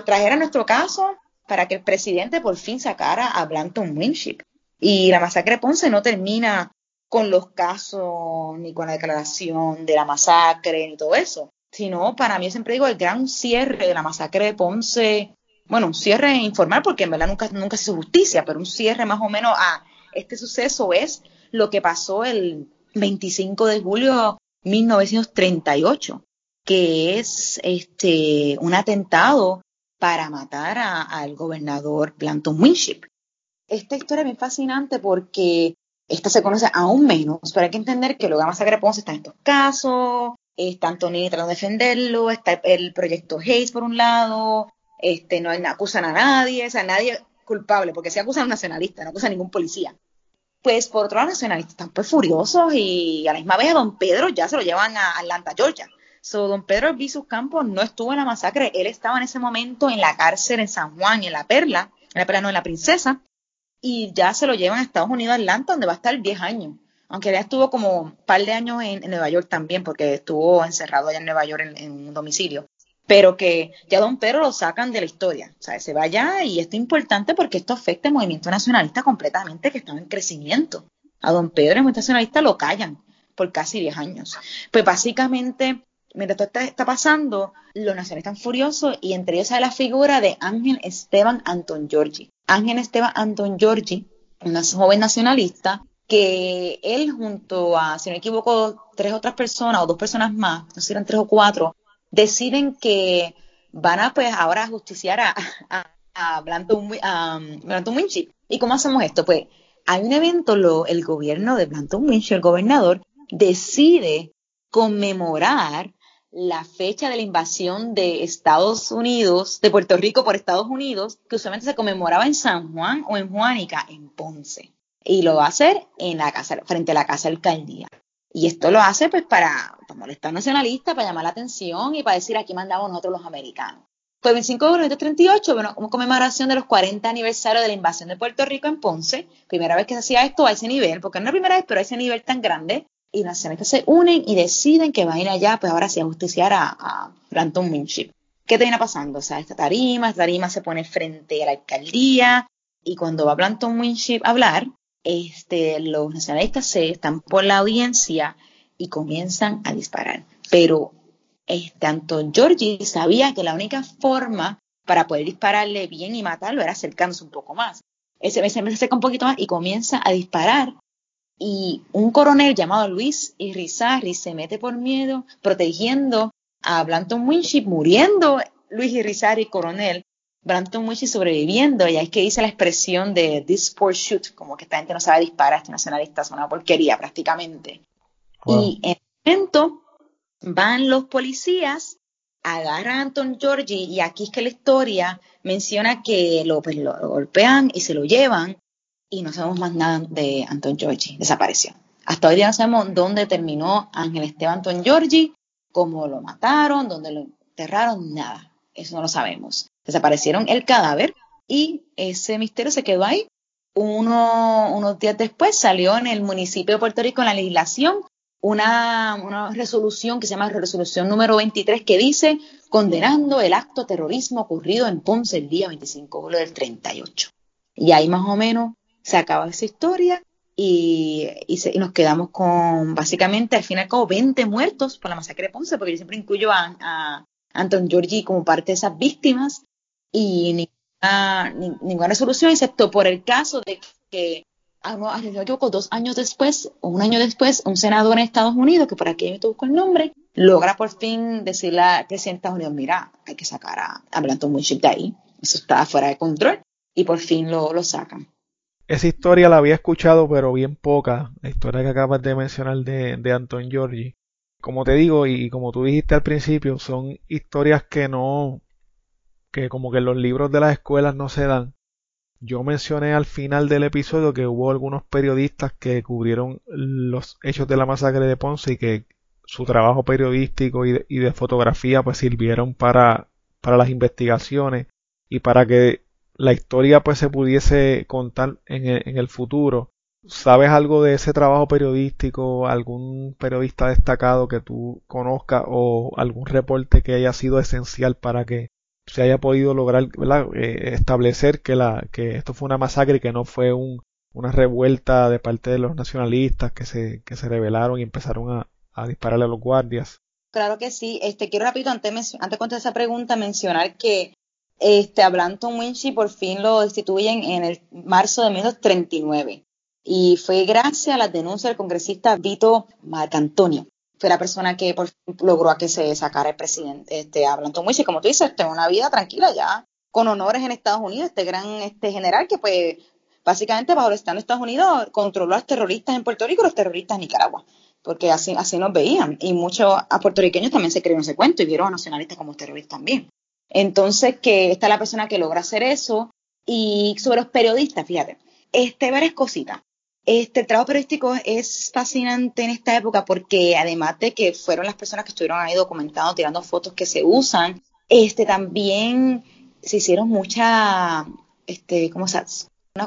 trajeran nuestro caso para que el presidente por fin sacara a Blanton Winship. Y la masacre de Ponce no termina con los casos ni con la declaración de la masacre ni todo eso, sino para mí siempre digo el gran cierre de la masacre de Ponce, bueno, un cierre informal porque en verdad nunca, nunca se hizo justicia, pero un cierre más o menos a este suceso es lo que pasó el 25 de julio 1938, que es este, un atentado para matar al gobernador Blanton Winship. Esta historia es bien fascinante porque esta se conoce aún menos, pero hay que entender que lo que masacre Ponce está en estos casos, está Antonini tratando de defenderlo, está el proyecto Hayes por un lado, este, no acusan a nadie, o sea, nadie culpable, porque si acusan a un nacionalista, no acusan a ningún policía. Pues por otro lado, los nacionalistas están pues furiosos y a la misma vez a don Pedro ya se lo llevan a Atlanta, Georgia. So, don Pedro Visus Campos no estuvo en la masacre, él estaba en ese momento en la cárcel en San Juan, en La Perla, en La Perla no, en La Princesa, y ya se lo llevan a Estados Unidos, Atlanta, donde va a estar 10 años. Aunque ya estuvo como un par de años en, Nueva York también, porque estuvo encerrado allá en Nueva York en un domicilio pero que ya don Pedro lo sacan de la historia, o sea, se va allá y esto es importante porque esto afecta al movimiento nacionalista completamente que estaba en crecimiento. A don Pedro, el movimiento nacionalista, lo callan por casi 10 años. Pues básicamente, mientras todo está, pasando, los nacionalistas están furiosos y entre ellos sale la figura de Ángel Esteban Anton Giorgi. Ángel Esteban Anton Giorgi, una joven nacionalista, que él junto a, si no me equivoco, tres otras personas o dos personas más, no sé si eran tres o cuatro, deciden que van a pues ahora justiciar a, a, Blanton, Winship. ¿Y cómo hacemos esto? Pues hay un evento, el gobierno de Blanton Winship, el gobernador, decide conmemorar la fecha de la invasión de Estados Unidos, de Puerto Rico por Estados Unidos, que usualmente se conmemoraba en San Juan o en Juanica, en Ponce. Y lo va a hacer frente a la casa alcaldía. Y esto lo hace pues para, molestar nacionalistas, para llamar la atención y para decir aquí mandamos nosotros los americanos. Pues el 25 de 1938, bueno, como conmemoración de los 40 aniversarios de la invasión de Puerto Rico en Ponce, primera vez que se hacía esto a ese nivel, porque no es la primera vez, pero a ese nivel tan grande, y nacionalistas se unen y deciden que van a ir allá, pues ahora sí, a justiciar a, a Brandon Winship. ¿Qué termina pasando? O sea, esta tarima, esta tarima se pone frente a la alcaldía, y cuando va Blanton Winship a hablar, este, los nacionalistas se están por la audiencia y comienzan a disparar. Pero este, Anton Giorgi sabía que la única forma para poder dispararle bien y matarlo era acercándose un poco más. Ese se acerca un poquito más y comienza a disparar. Y un coronel llamado Luis Irizarry se mete por miedo, protegiendo a Blanton Winship, muriendo Luis Irizarry, coronel, Branton Wichi sobreviviendo, y ahí es que dice la expresión de this poor shoot, como que esta gente no sabe disparar, este nacionalista es una porquería prácticamente. Y en el momento van los policías, agarran a Anton Giorgi, y aquí es que la historia menciona que lo, pues, lo golpean y se lo llevan, y no sabemos más nada de Anton Giorgi, desapareció. Hasta hoy día no sabemos dónde terminó Ángel Esteban Anton Giorgi, cómo lo mataron, dónde lo enterraron, nada. Eso no lo sabemos desaparecieron el cadáver y ese misterio se quedó ahí. Uno, unos días después salió en el municipio de Puerto Rico en la legislación una, una, resolución que se llama resolución número 23 que dice condenando el acto terrorismo ocurrido en Ponce el día 25 de julio del 38. Y ahí más o menos se acaba esa historia y, nos quedamos con básicamente al fin y al cabo 20 muertos por la masacre de Ponce, porque yo siempre incluyo a, a Anton Giorgi como parte de esas víctimas y ninguna, ninguna resolución, excepto por el caso de que, ah, no me equivoco, dos años después, o un año después, un senador en Estados Unidos, que por aquí me busco el nombre, logra por fin decirle al presidente de Estados Unidos, mira, hay que sacar a, a Blanton Winship de ahí, eso está fuera de control, y por fin lo, lo sacan. Esa historia la había escuchado, pero bien poca, la historia que acabas de mencionar de, de Anton Giorgi. Como te digo, y como tú dijiste al principio, son historias que no, que como que los libros de las escuelas no se dan. Yo mencioné al final del episodio que hubo algunos periodistas que cubrieron los hechos de la masacre de Ponce y que su trabajo periodístico y de, fotografía pues sirvieron para, para las investigaciones y para que la historia pues se pudiese contar en el, en el futuro. ¿Sabes algo de ese trabajo periodístico? ¿Algún periodista destacado que tú conozcas o algún reporte que haya sido esencial para que se haya podido lograr eh, establecer que, la, que esto fue una masacre y que no fue un, una revuelta de parte de los nacionalistas que se, que se rebelaron y empezaron a, dispararle a los guardias. Claro que sí. Este, quiero rápido, antes, antes de contestar esa pregunta, mencionar que este, a Blanton Winchy por fin lo destituyen en el marzo de 1939. Y fue gracias a las denuncias del congresista Vito Marcantonio fue la persona que logró a que se sacara el presidente, este, a Blanton como tú dices, tengo una vida tranquila ya, con honores en Estados Unidos, este gran este general que pues básicamente bajo el Estado de Estados Unidos controló a los terroristas en Puerto Rico y los terroristas en Nicaragua, porque así, así nos veían, y muchos a puertorriqueños también se creyeron ese cuento y vieron a nacionalistas como terroristas también. Entonces, que esta es la persona que logra hacer eso, y sobre los periodistas, fíjate, este, varias cositas. Este el trabajo periodístico es fascinante en esta época porque además de que fueron las personas que estuvieron ahí documentando, tirando fotos que se usan, este también se hicieron muchas, este, ¿cómo se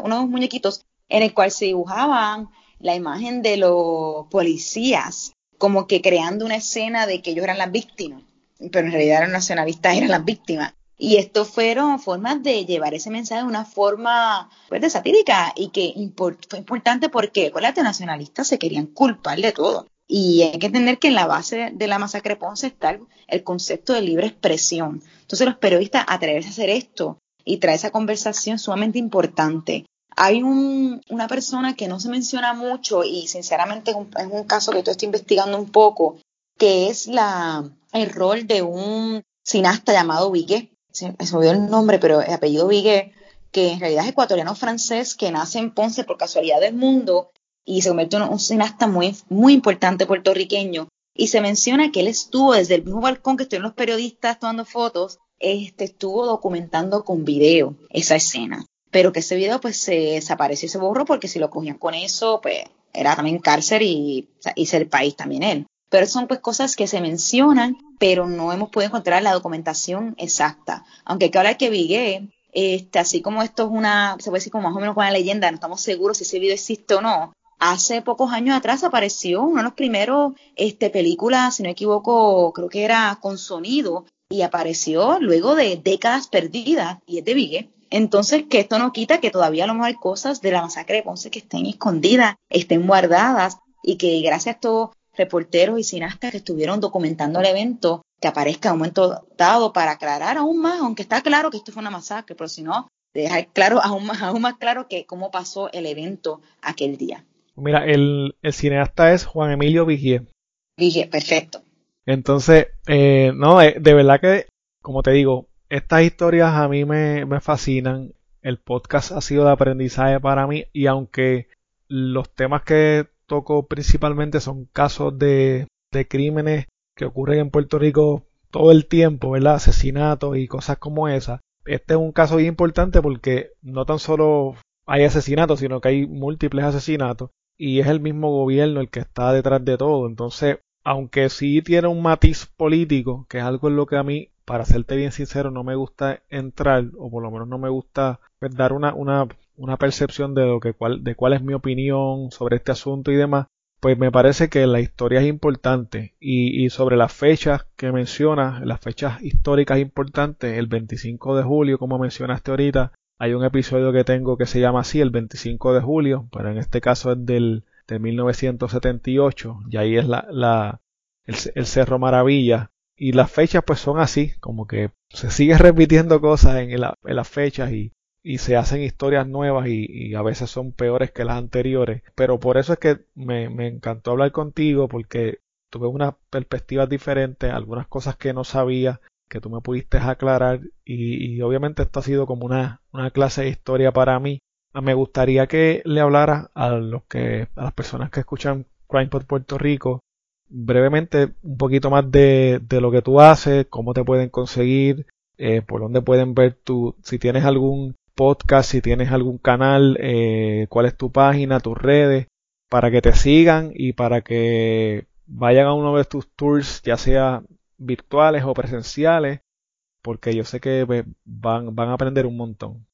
unos muñequitos en el cual se dibujaban la imagen de los policías, como que creando una escena de que ellos eran las víctimas, pero en realidad eran nacionalistas, eran las víctimas. Y esto fueron formas de llevar ese mensaje de una forma pues, de satírica y que fue importante porque, acuérdate, nacionalistas se querían culpar de todo. Y hay que entender que en la base de la masacre Ponce está el, concepto de libre expresión. Entonces los periodistas atreverse a hacer esto y traer esa conversación sumamente importante. Hay un, una persona que no se menciona mucho y sinceramente es un, es un caso que yo estoy investigando un poco, que es la, el rol de un cineasta llamado Viguet se me olvidó el nombre, pero el apellido Viguet, que en realidad es ecuatoriano-francés, que nace en Ponce por casualidad del mundo y se convierte en un cineasta muy, muy importante puertorriqueño. Y se menciona que él estuvo desde el mismo balcón que estuvieron los periodistas tomando fotos, este, estuvo documentando con video esa escena. Pero que ese video pues se desapareció y se borró porque si lo cogían con eso, pues era también cárcel y, y ser país también él. Pero son pues cosas que se mencionan, pero no hemos podido encontrar la documentación exacta. Aunque hay que hablar que Vigué, este, así como esto es una, se puede decir como más o menos una leyenda, no estamos seguros si ese video existe o no. Hace pocos años atrás apareció uno de los primeros este, películas, si no me equivoco, creo que era con sonido, y apareció luego de décadas perdidas, y es de. Entonces, que esto no quita que todavía a lo mejor hay cosas de la masacre de Ponce que estén escondidas, estén guardadas, y que gracias a esto reporteros y cineastas que estuvieron documentando el evento que aparezca en un momento dado para aclarar aún más, aunque está claro que esto fue una masacre, pero si no, dejar claro aún más, aún más claro que cómo pasó el evento aquel día. Mira, el, cineasta es Juan Emilio Vigier. Vigier, perfecto. Entonces, eh, no, de, verdad que, como te digo, estas historias a mí me, me fascinan. El podcast ha sido de aprendizaje para mí y aunque los temas que toco principalmente son casos de, de crímenes que ocurren en Puerto Rico todo el tiempo, ¿verdad? Asesinatos y cosas como esas. Este es un caso bien importante porque no tan solo hay asesinatos, sino que hay múltiples asesinatos y es el mismo gobierno el que está detrás de todo. Entonces, aunque sí tiene un matiz político, que es algo en lo que a mí, para serte bien sincero, no me gusta entrar, o por lo menos no me gusta pues, dar una, una una percepción de lo que cuál, de cuál es mi opinión sobre este asunto y demás, pues me parece que la historia es importante. Y, sobre las fechas que menciona, las fechas históricas importantes, el 25 de julio, como mencionaste ahorita, hay un episodio que tengo que se llama así, el 25 de julio, pero en este caso es del de 1978 y ahí es la, la el Cerro Maravilla y las fechas pues son así, como que se sigue repitiendo cosas en, en las fechas y, y se hacen historias nuevas y, a veces son peores que las anteriores. Pero por eso es que me, encantó hablar contigo porque tuve unas perspectivas diferentes, algunas cosas que no sabía que tú me pudiste aclarar y, obviamente esto ha sido como una, una clase de historia para mí. Me gustaría que le hablara a los que a las personas que escuchan Crime por Puerto Rico brevemente un poquito más de, de lo que tú haces, cómo te pueden conseguir, eh, por dónde pueden ver tu, si tienes algún podcast, si tienes algún canal, eh, cuál es tu página, tus redes, para que te sigan y para que vayan a uno de tus tours, ya sea virtuales o presenciales, porque yo sé que pues, van, van a aprender un montón.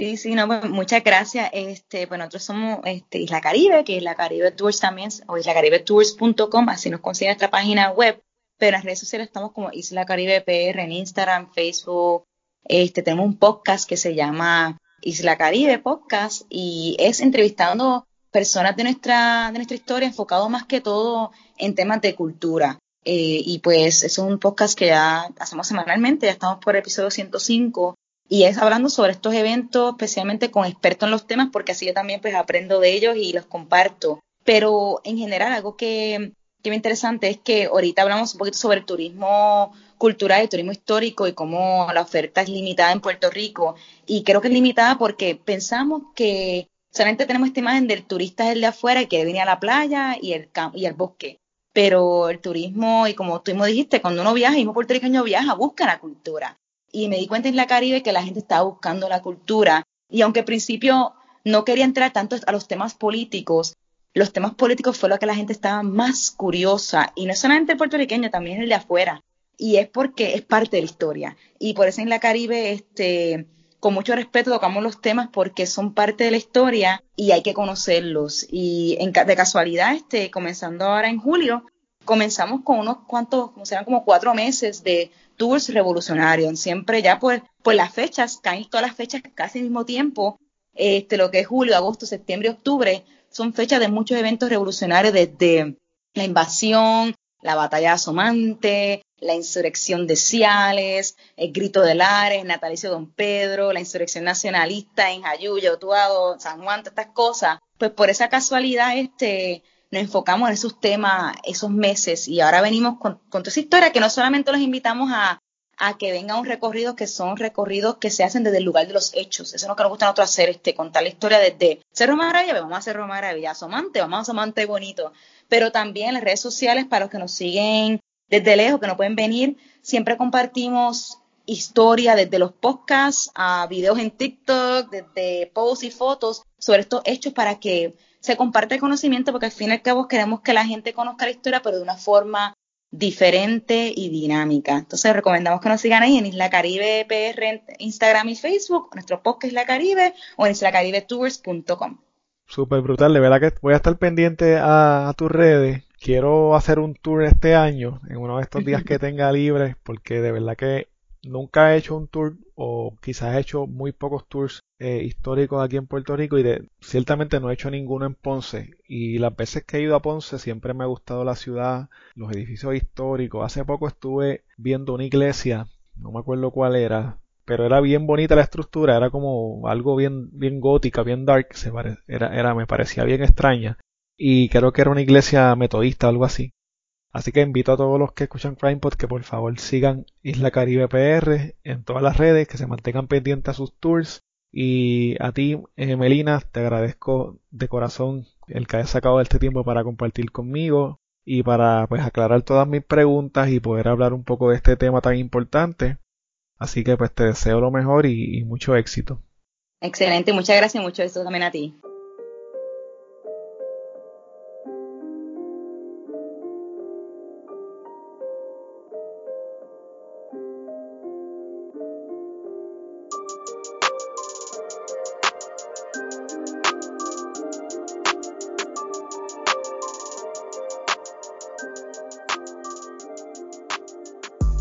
Sí, sí, no, pues, muchas gracias. Este, pues nosotros somos este, Isla Caribe, que es la Caribe Tours también, o islacaribetours.com, así nos consigue nuestra página web. Pero en las redes sociales estamos como Isla Caribe PR en Instagram, Facebook, este, tenemos un podcast que se llama Isla Caribe Podcast y es entrevistando personas de nuestra, de nuestra historia enfocado más que todo en temas de cultura. Eh, y pues es un podcast que ya hacemos semanalmente, ya estamos por el episodio 105 y es hablando sobre estos eventos, especialmente con expertos en los temas, porque así yo también pues aprendo de ellos y los comparto. Pero en general algo que que me interesante es que ahorita hablamos un poquito sobre turismo cultural y turismo histórico y cómo la oferta es limitada en Puerto Rico. Y creo que es limitada porque pensamos que solamente tenemos esta imagen del turista el de afuera que viene a la playa y el, y el bosque. Pero el turismo, y como tú mismo dijiste, cuando uno viaja, y mismo puertorriqueño viaja, busca la cultura. Y me di cuenta en la Caribe que la gente estaba buscando la cultura. Y aunque al principio no quería entrar tanto a los temas políticos, los temas políticos fue lo que la gente estaba más curiosa, y no solamente el puertorriqueño, también el de afuera, y es porque es parte de la historia. Y por eso en la Caribe, este, con mucho respeto tocamos los temas porque son parte de la historia y hay que conocerlos. Y en, de casualidad, este, comenzando ahora en julio, comenzamos con unos cuantos, como serán como cuatro meses de tours revolucionarios. Siempre ya pues, pues las fechas, caen todas las fechas casi al mismo tiempo, este, lo que es julio, agosto, septiembre, octubre, son fechas de muchos eventos revolucionarios desde la invasión, la batalla de Asomante, la insurrección de Ciales, el grito de Lares, natalicio Don Pedro, la insurrección nacionalista en Jayuya, Utuado, San Juan, todas estas cosas. Pues por esa casualidad este, nos enfocamos en esos temas esos meses y ahora venimos con, con toda esa historia que no solamente los invitamos a, a que vengan un recorrido que son recorridos que se hacen desde el lugar de los hechos. Eso es lo que nos gusta a nosotros hacer, este, contar la historia desde Cerro Maravilla, pues vamos a Cerro Maravilla, Asomante, vamos a Asomante bonito, pero también las redes sociales para los que nos siguen desde lejos, que no pueden venir, siempre compartimos historia desde los podcasts a videos en TikTok, desde posts y fotos sobre estos hechos para que se comparte el conocimiento, porque al fin y al cabo queremos que la gente conozca la historia, pero de una forma diferente y dinámica. Entonces recomendamos que nos sigan ahí en Isla Caribe PR en Instagram y Facebook, nuestro podcast Isla Caribe o en islacaribetours.com. Súper brutal, de verdad que voy a estar pendiente a, tus redes. Quiero hacer un tour este año, en uno de estos días que tenga libre, porque de verdad que nunca he hecho un tour o quizás he hecho muy pocos tours eh, históricos aquí en Puerto Rico y de, ciertamente no he hecho ninguno en Ponce y las veces que he ido a Ponce siempre me ha gustado la ciudad, los edificios históricos. Hace poco estuve viendo una iglesia, no me acuerdo cuál era, pero era bien bonita la estructura, era como algo bien, bien gótica, bien dark, se era, era, me parecía bien extraña y creo que era una iglesia metodista, algo así. Así que invito a todos los que escuchan CrimePod que por favor sigan Isla Caribe PR en todas las redes, que se mantengan pendientes a sus tours. Y a ti, eh, Melina, te agradezco de corazón el que hayas sacado este tiempo para compartir conmigo y para pues aclarar todas mis preguntas y poder hablar un poco de este tema tan importante. Así que pues te deseo lo mejor y, y mucho éxito. Excelente, muchas gracias, mucho éxito también a ti.